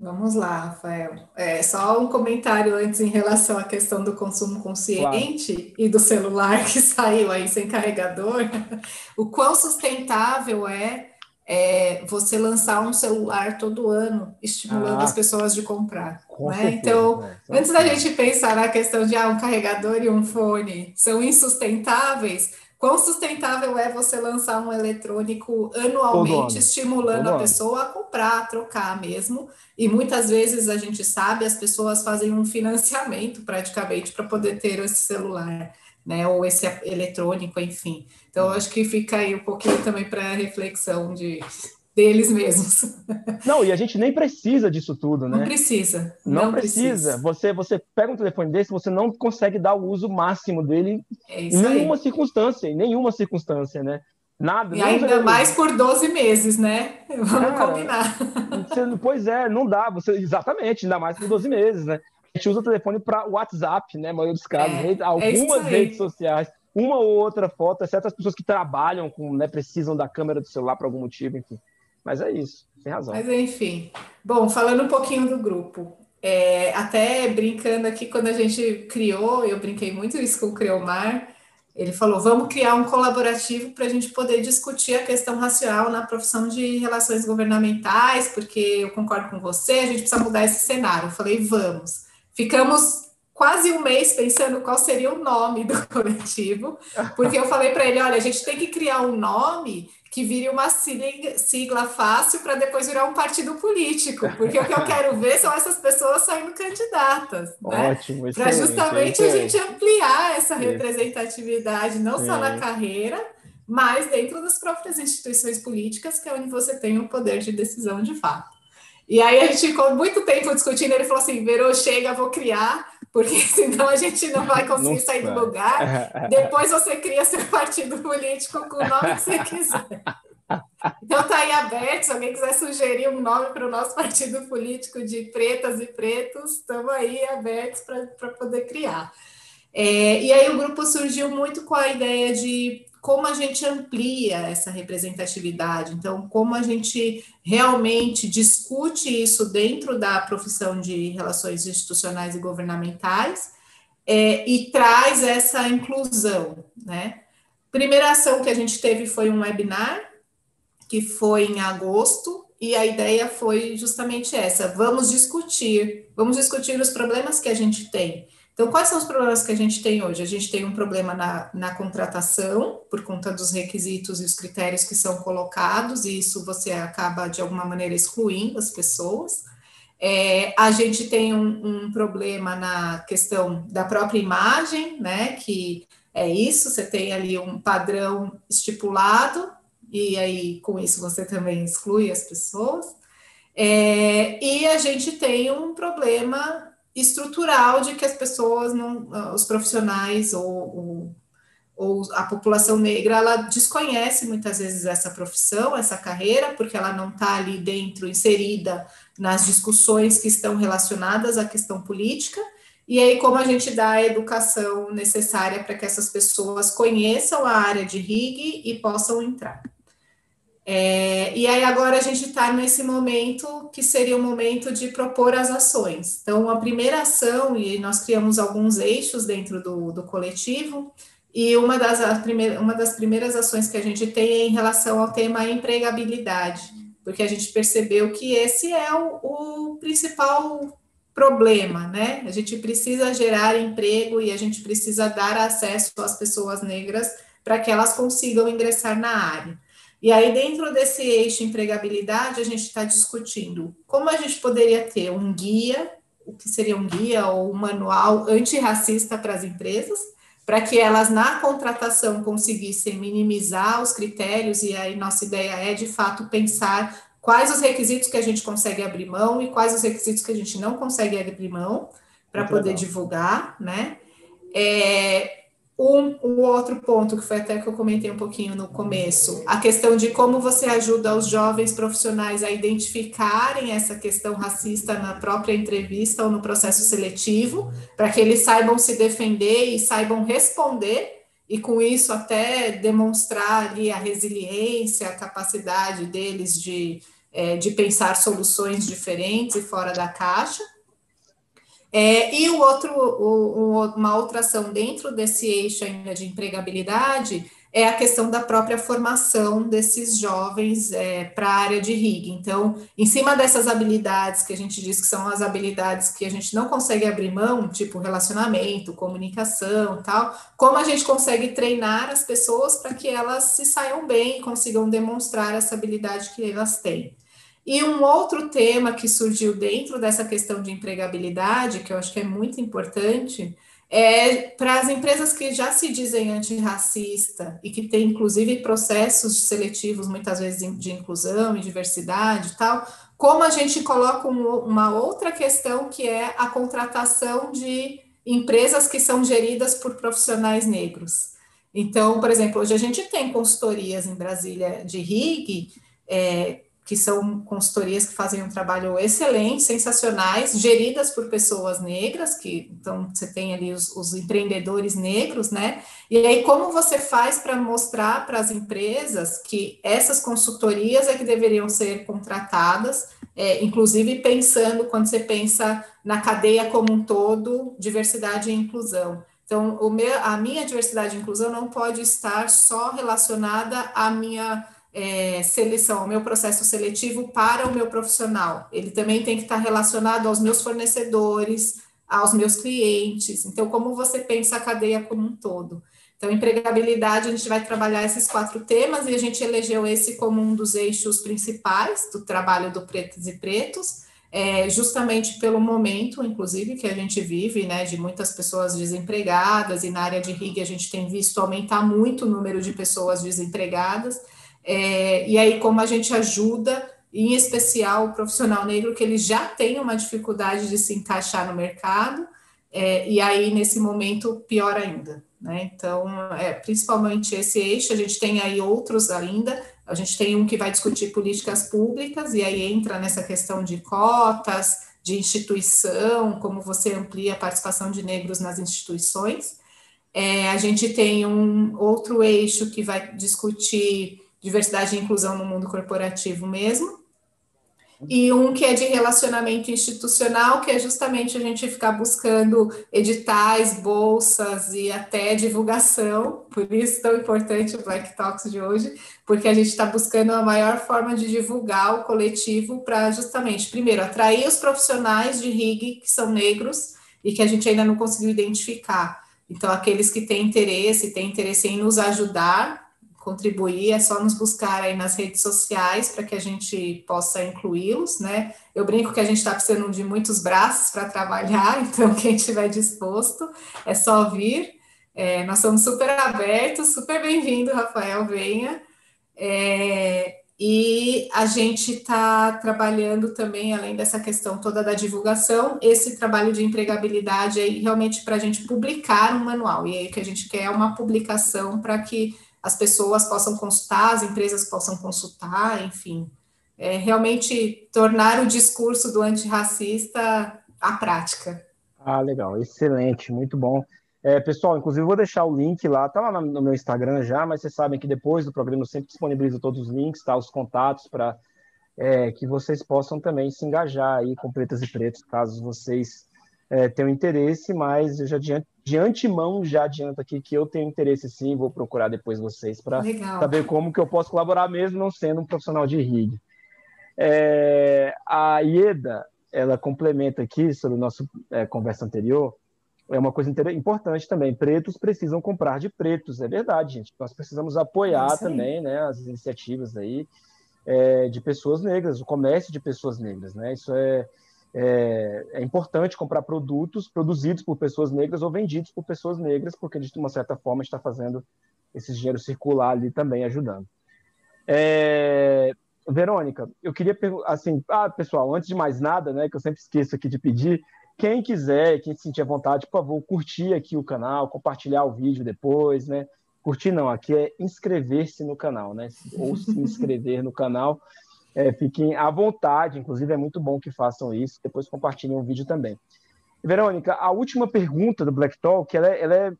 Vamos lá, Rafael. É, só um comentário antes em relação à questão do consumo consciente claro. e do celular que saiu aí sem carregador. O quão sustentável é, é você lançar um celular todo ano, estimulando ah, as pessoas de comprar. Né? Então, né? antes da gente pensar na questão de ah, um carregador e um fone são insustentáveis, Quão sustentável é você lançar um eletrônico anualmente, estimulando Todo a pessoa a comprar, a trocar mesmo? E muitas vezes a gente sabe, as pessoas fazem um financiamento praticamente para poder ter esse celular, né? Ou esse eletrônico, enfim. Então, acho que fica aí um pouquinho também para reflexão de deles mesmos. Não, e a gente nem precisa disso tudo, né? Não precisa. Não, não precisa. precisa. Você, você pega um telefone desse, você não consegue dar o uso máximo dele é em nenhuma aí. circunstância, em nenhuma circunstância, né? Nada. E ainda mais por 12 meses, né? Vamos Cara, combinar. Você, pois é, não dá. Você, exatamente, ainda mais por 12 meses, né? A gente usa o telefone para WhatsApp, né? A maioria dos casos, é, rede, é algumas é redes sociais, uma ou outra foto, exceto as pessoas que trabalham com, né, precisam da câmera do celular por algum motivo, enfim. Mas é isso, tem razão. Mas enfim. Bom, falando um pouquinho do grupo. É, até brincando aqui, quando a gente criou, eu brinquei muito isso com o Creomar, ele falou: vamos criar um colaborativo para a gente poder discutir a questão racial na profissão de relações governamentais, porque eu concordo com você, a gente precisa mudar esse cenário. Eu falei: vamos. Ficamos quase um mês pensando qual seria o nome do coletivo, porque eu falei para ele: olha, a gente tem que criar um nome que vire uma sigla fácil para depois virar um partido político, porque o que eu quero ver são essas pessoas saindo candidatas, né? Ótimo, para justamente a gente ampliar essa representatividade, não só na carreira, mas dentro das próprias instituições políticas, que é onde você tem o poder de decisão de fato. E aí a gente ficou muito tempo discutindo, ele falou assim, Verô, chega, vou criar, porque senão a gente não vai conseguir não sair do lugar. Depois você cria seu partido político com o nome que você quiser. Então tá aí aberto, se alguém quiser sugerir um nome para o nosso partido político de pretas e pretos, estamos aí abertos para poder criar. É, e aí o grupo surgiu muito com a ideia de como a gente amplia essa representatividade, então, como a gente realmente discute isso dentro da profissão de relações institucionais e governamentais é, e traz essa inclusão, né? Primeira ação que a gente teve foi um webinar, que foi em agosto, e a ideia foi justamente essa: vamos discutir, vamos discutir os problemas que a gente tem então, quais são os problemas que a gente tem hoje? A gente tem um problema na, na contratação, por conta dos requisitos e os critérios que são colocados, e isso você acaba, de alguma maneira, excluindo as pessoas. É, a gente tem um, um, problema na questão da própria imagem, né? Que é isso, você tem ali um padrão estipulado, e aí com isso você também exclui as pessoas. É, e a gente tem um problema estrutural de que as pessoas, não, ah, os profissionais ou, ou, ou, a população negra, ela desconhece muitas vezes essa profissão, essa carreira, porque ela não está ali dentro, inserida nas discussões que estão relacionadas à questão política, e aí como a gente dá a educação necessária para que essas pessoas conheçam a área de RIG e possam entrar. É, e aí agora a gente está nesse momento que seria o momento de propor as ações. Então, a primeira ação, e nós criamos alguns eixos dentro do, do coletivo, e uma das, uma das primeiras ações que a gente tem é em relação ao tema empregabilidade, porque a gente percebeu que esse é o, o principal problema, né? A gente precisa gerar emprego e a gente precisa dar acesso às pessoas negras para que elas consigam ingressar na área. E aí, dentro desse eixo empregabilidade, a gente está discutindo como a gente poderia ter um guia, o que seria um guia ou um manual antirracista para as empresas, para que elas, na contratação, conseguissem minimizar os critérios, e aí nossa ideia é, de fato, pensar quais os requisitos que a gente consegue abrir mão e quais os requisitos que a gente não consegue abrir mão para poder legal. divulgar, né? É, um, outro ponto, que foi até que eu comentei um pouquinho no começo, a questão de como você ajuda os jovens profissionais a identificarem essa questão racista na própria entrevista ou no processo seletivo, para que eles saibam se defender e saibam responder, e com isso até demonstrar ali a resiliência, a capacidade deles de, é, de pensar soluções diferentes e fora da caixa. É, e o outro, o, uma outra ação dentro desse eixo ainda de empregabilidade é a questão da própria formação desses jovens é, para a área de RIG. Então, em cima dessas habilidades que a gente diz que são as habilidades que a gente não consegue abrir mão, tipo relacionamento, comunicação tal, como a gente consegue treinar as pessoas para que elas se saiam bem e consigam demonstrar essa habilidade que elas têm. E um outro tema que surgiu dentro dessa questão de empregabilidade, que eu acho que é muito importante, é para as empresas que já se dizem antirracista e que têm, inclusive, processos seletivos, muitas vezes, de inclusão e diversidade e tal, como a gente coloca uma outra questão que é a contratação de empresas que são geridas por profissionais negros. Então, por exemplo, hoje a gente tem consultorias em Brasília de RIG, é, que são consultorias que fazem um trabalho excelente, sensacionais, geridas por pessoas negras, que então você tem ali os, os empreendedores negros, né? E aí, como você faz para mostrar para as empresas que essas consultorias é que deveriam ser contratadas, é, inclusive pensando, quando você pensa na cadeia como um todo, diversidade e inclusão. Então, meu, a minha diversidade e inclusão não pode estar só relacionada à minha é, seleção, o meu processo seletivo para o meu profissional. Ele também tem que estar relacionado aos meus fornecedores, aos meus clientes. Então, como você pensa a cadeia como um todo? Então, empregabilidade, a gente vai trabalhar esses quatro temas e a gente elegeu esse como um dos eixos principais do trabalho do Pretos e Pretos, é, justamente pelo momento, inclusive, que a gente vive, né, de muitas pessoas desempregadas, e na área de RIG a gente tem visto aumentar muito o número de pessoas desempregadas, é, e aí como a gente ajuda, em especial o profissional negro, que ele já tem uma dificuldade de se encaixar no mercado, é, e aí nesse momento pior ainda. Né? Então, é, principalmente esse eixo, a gente tem aí outros ainda, a gente tem um que vai discutir políticas públicas, e aí entra nessa questão de cotas, de instituição, como você amplia a participação de negros nas instituições. É, a gente tem um outro eixo que vai discutir diversidade e inclusão no mundo corporativo mesmo, e um que é de relacionamento institucional, que é justamente a gente ficar buscando editais, bolsas e até divulgação, por isso tão importante o Black Talks de hoje, porque a gente está buscando a maior forma de divulgar o coletivo para justamente, primeiro, atrair os profissionais de RIG que são negros e que a gente ainda não conseguiu identificar. Então, aqueles que têm interesse, têm interesse em nos ajudar contribuir, é só nos buscar aí nas redes sociais para que a gente possa incluí-los, né? Eu brinco que a gente está precisando de muitos braços para trabalhar, então quem estiver disposto é só vir. É, nós somos super abertos, super bem-vindo, Rafael, venha. É, e a gente está trabalhando também, além dessa questão toda da divulgação, esse trabalho de empregabilidade aí realmente para a gente publicar um manual. E aí que a gente quer uma publicação para que as pessoas possam consultar, as empresas possam consultar, enfim, é, realmente tornar o discurso do antirracista a prática. Ah, legal, excelente, muito bom. É, pessoal, inclusive vou deixar o link lá, tá lá no meu Instagram já, mas vocês sabem que depois do programa eu sempre disponibilizo todos os links, tá, os contatos para é, que vocês possam também se engajar aí com pretas e pretos, caso vocês é, tenham interesse, mas eu já de, de antemão já adianto aqui que eu tenho interesse sim, vou procurar depois vocês para saber como que eu posso colaborar mesmo não sendo um profissional de RIG. É, a Ieda, ela complementa aqui sobre a nossa é, conversa anterior, é uma coisa importante também. Pretos precisam comprar de pretos, é verdade, gente. Nós precisamos apoiar também né, as iniciativas aí é, de pessoas negras, o comércio de pessoas negras, né? Isso é, é, é, importante comprar produtos produzidos por pessoas negras ou vendidos por pessoas negras, porque de uma certa forma está fazendo esse dinheiro circular ali também ajudando. É, Verônica, eu queria perguntar assim, ah, pessoal, antes de mais nada, né, que eu sempre esqueço aqui de pedir, quem quiser, quem se sentir à vontade, por favor, curtir aqui o canal, compartilhar o vídeo depois, né? Curtir não, aqui é inscrever-se no canal, né? Ou se inscrever no canal é, fiquem à vontade, inclusive é muito bom que façam isso, depois compartilhem o vídeo também. Verônica, a última pergunta do Black Talk, ela é, ela é,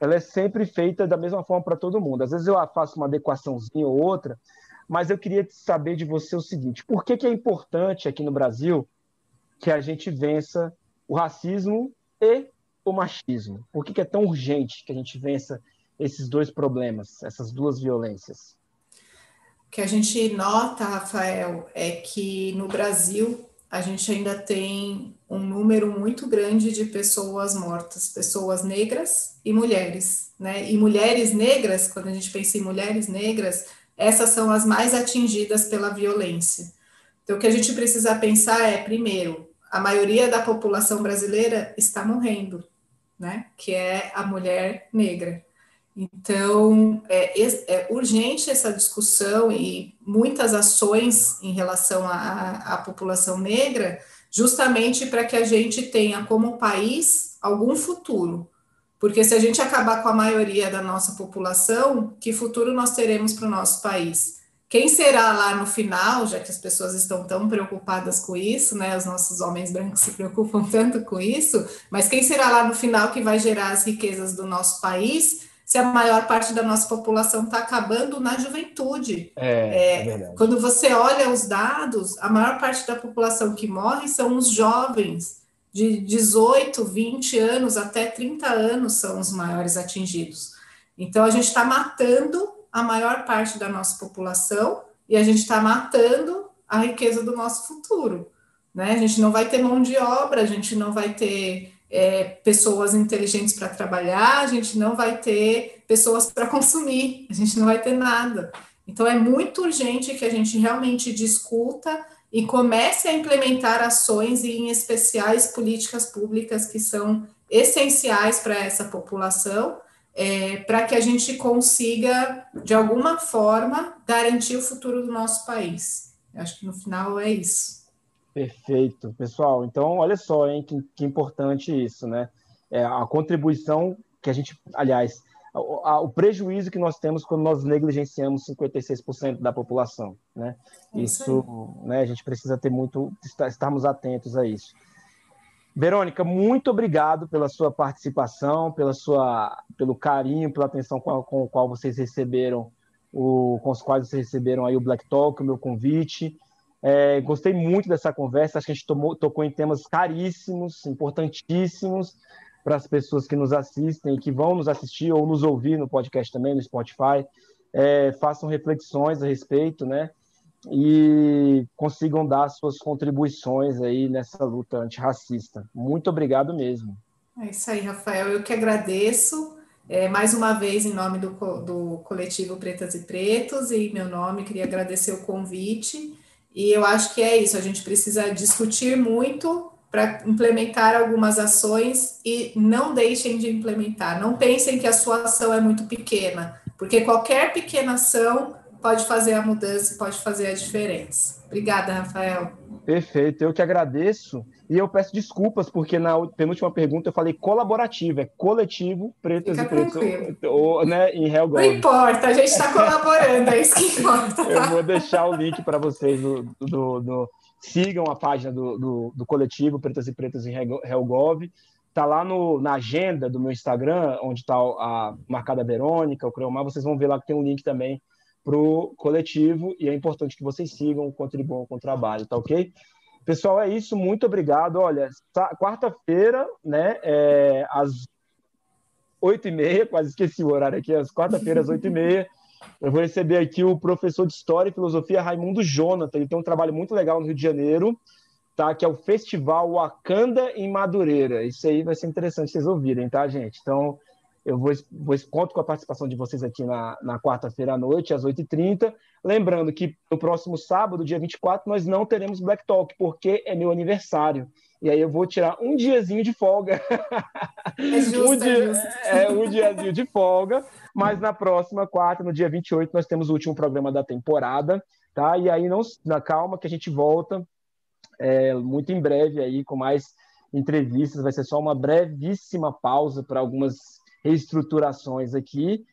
ela é sempre feita da mesma forma para todo mundo. Às vezes eu faço uma adequaçãozinha ou outra, mas eu queria saber de você o seguinte: por que, que é importante aqui no Brasil que a gente vença o racismo e o machismo? Por que, que é tão urgente que a gente vença esses dois problemas, essas duas violências? Que a gente nota, Rafael, é que no Brasil a gente ainda tem um número muito grande de pessoas mortas, pessoas negras e mulheres, né? E mulheres negras, quando a gente pensa em mulheres negras, essas são as mais atingidas pela violência. Então, o que a gente precisa pensar é, primeiro, a maioria da população brasileira está morrendo, né? Que é a mulher negra. Então, é, é, urgente essa discussão e muitas ações em relação à, à população negra, justamente para que a gente tenha como país algum futuro. Porque se a gente acabar com a maioria da nossa população, que futuro nós teremos para o nosso país? Quem será lá no final, já que as pessoas estão tão preocupadas com isso, né? Os nossos homens brancos se preocupam tanto com isso, mas quem será lá no final que vai gerar as riquezas do nosso país? Se a maior parte da nossa população está acabando na juventude. É, é, é quando você olha os dados, a maior parte da população que morre são os jovens, de 18, 20 anos até 30 anos são os maiores atingidos. Então, a gente está matando a maior parte da nossa população e a gente está matando a riqueza do nosso futuro. Né? A gente não vai ter mão de obra, a gente não vai ter é, pessoas inteligentes para trabalhar, a gente não vai ter pessoas para consumir, a gente não vai ter nada. Então, é muito urgente que a gente realmente discuta e comece a implementar ações, e em especiais políticas públicas que são essenciais para essa população, é, para que a gente consiga, de alguma forma, garantir o futuro do nosso país. Eu acho que no final é isso. Perfeito, pessoal. Então, olha só, hein, que, que importante isso, né? É, a contribuição que a gente, aliás, o, a, o prejuízo que nós temos quando nós negligenciamos 56% da população, né? Isso, isso né, a gente precisa ter muito, estarmos atentos a isso. Verônica, muito obrigado pela sua participação, pela sua, pelo carinho, pela atenção com, a, com o qual vocês receberam, o, com os quais vocês receberam aí o Black Talk, o meu convite. É, gostei muito dessa conversa, acho que a gente tomou, tocou em temas caríssimos, importantíssimos para as pessoas que nos assistem, que vão nos assistir ou nos ouvir no podcast também, no Spotify. É, façam reflexões a respeito, né? e consigam dar suas contribuições aí nessa luta antirracista. Muito obrigado mesmo. É isso aí, Rafael. Eu que agradeço. É, mais uma vez, em nome do, do coletivo Pretas e Pretos, e meu nome, queria agradecer o convite. E eu acho que é isso, a gente precisa discutir muito para implementar algumas ações e não deixem de implementar. Não pensem que a sua ação é muito pequena, porque qualquer pequena ação pode fazer a mudança, pode fazer a diferença. Obrigada, Rafael. Perfeito, eu que agradeço e eu peço desculpas porque na penúltima pergunta eu falei colaborativo, é coletivo pretas Fica e pretos, ou, né, em Real Não importa, a gente está colaborando, é isso que importa. eu vou deixar o link para vocês do, do, do, sigam a página do, do, do coletivo Pretas e Pretos em Helgov. Está lá no, na agenda do meu Instagram, onde está a marcada Verônica, o Creomar, vocês vão ver lá que tem um link também para o coletivo e é importante que vocês sigam, contribuam com o trabalho, tá ok? Pessoal, é isso, muito obrigado. Olha, quarta-feira, né, é, às oito e meia, quase esqueci o horário aqui, às quarta-feiras, oito e meia, eu vou receber aqui o professor de História e Filosofia, Raimundo Jonathan. Ele tem um trabalho muito legal no Rio de Janeiro, tá? que é o Festival Wakanda em Madureira. Isso aí vai ser interessante vocês ouvirem, tá, gente? Então, eu vou, vou conto com a participação de vocês aqui na, na quarta-feira à noite, às 8h30. Lembrando que no próximo sábado, dia 24, nós não teremos Black Talk, porque é meu aniversário. E aí eu vou tirar um diazinho de folga. É justo, um dia, é justo. É, um diazinho de folga. Mas na próxima quarta, no dia 28, nós temos o último programa da temporada. Tá? E aí, não, na calma, que a gente volta é, muito em breve aí com mais entrevistas. Vai ser só uma brevíssima pausa para algumas reestruturações aqui.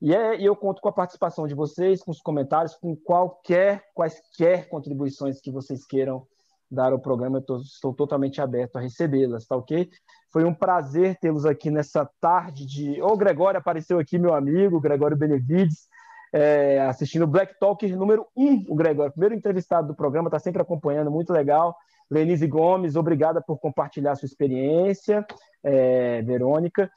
E, é, e eu conto com a participação de vocês, com os comentários, com qualquer, quaisquer contribuições que vocês queiram dar ao programa. Eu tô, estou totalmente aberto a recebê-las, tá ok? Foi um prazer tê-los aqui nessa tarde de. Ô, oh, Gregório, apareceu aqui, meu amigo, Gregório Benevides, é, assistindo Black Talk número 1, um, o Gregório, primeiro entrevistado do programa, está sempre acompanhando, muito legal. Lenise Gomes, obrigada por compartilhar sua experiência, é, Verônica.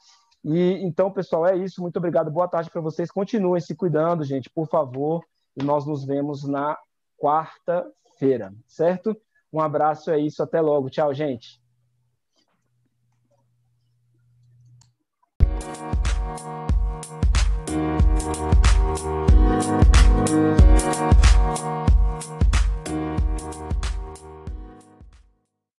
E então, pessoal, é isso. Muito obrigado. Boa tarde para vocês. Continuem se cuidando, gente, por favor. E nós nos vemos na quarta-feira, certo? Um abraço, é isso. Até logo. Tchau, gente.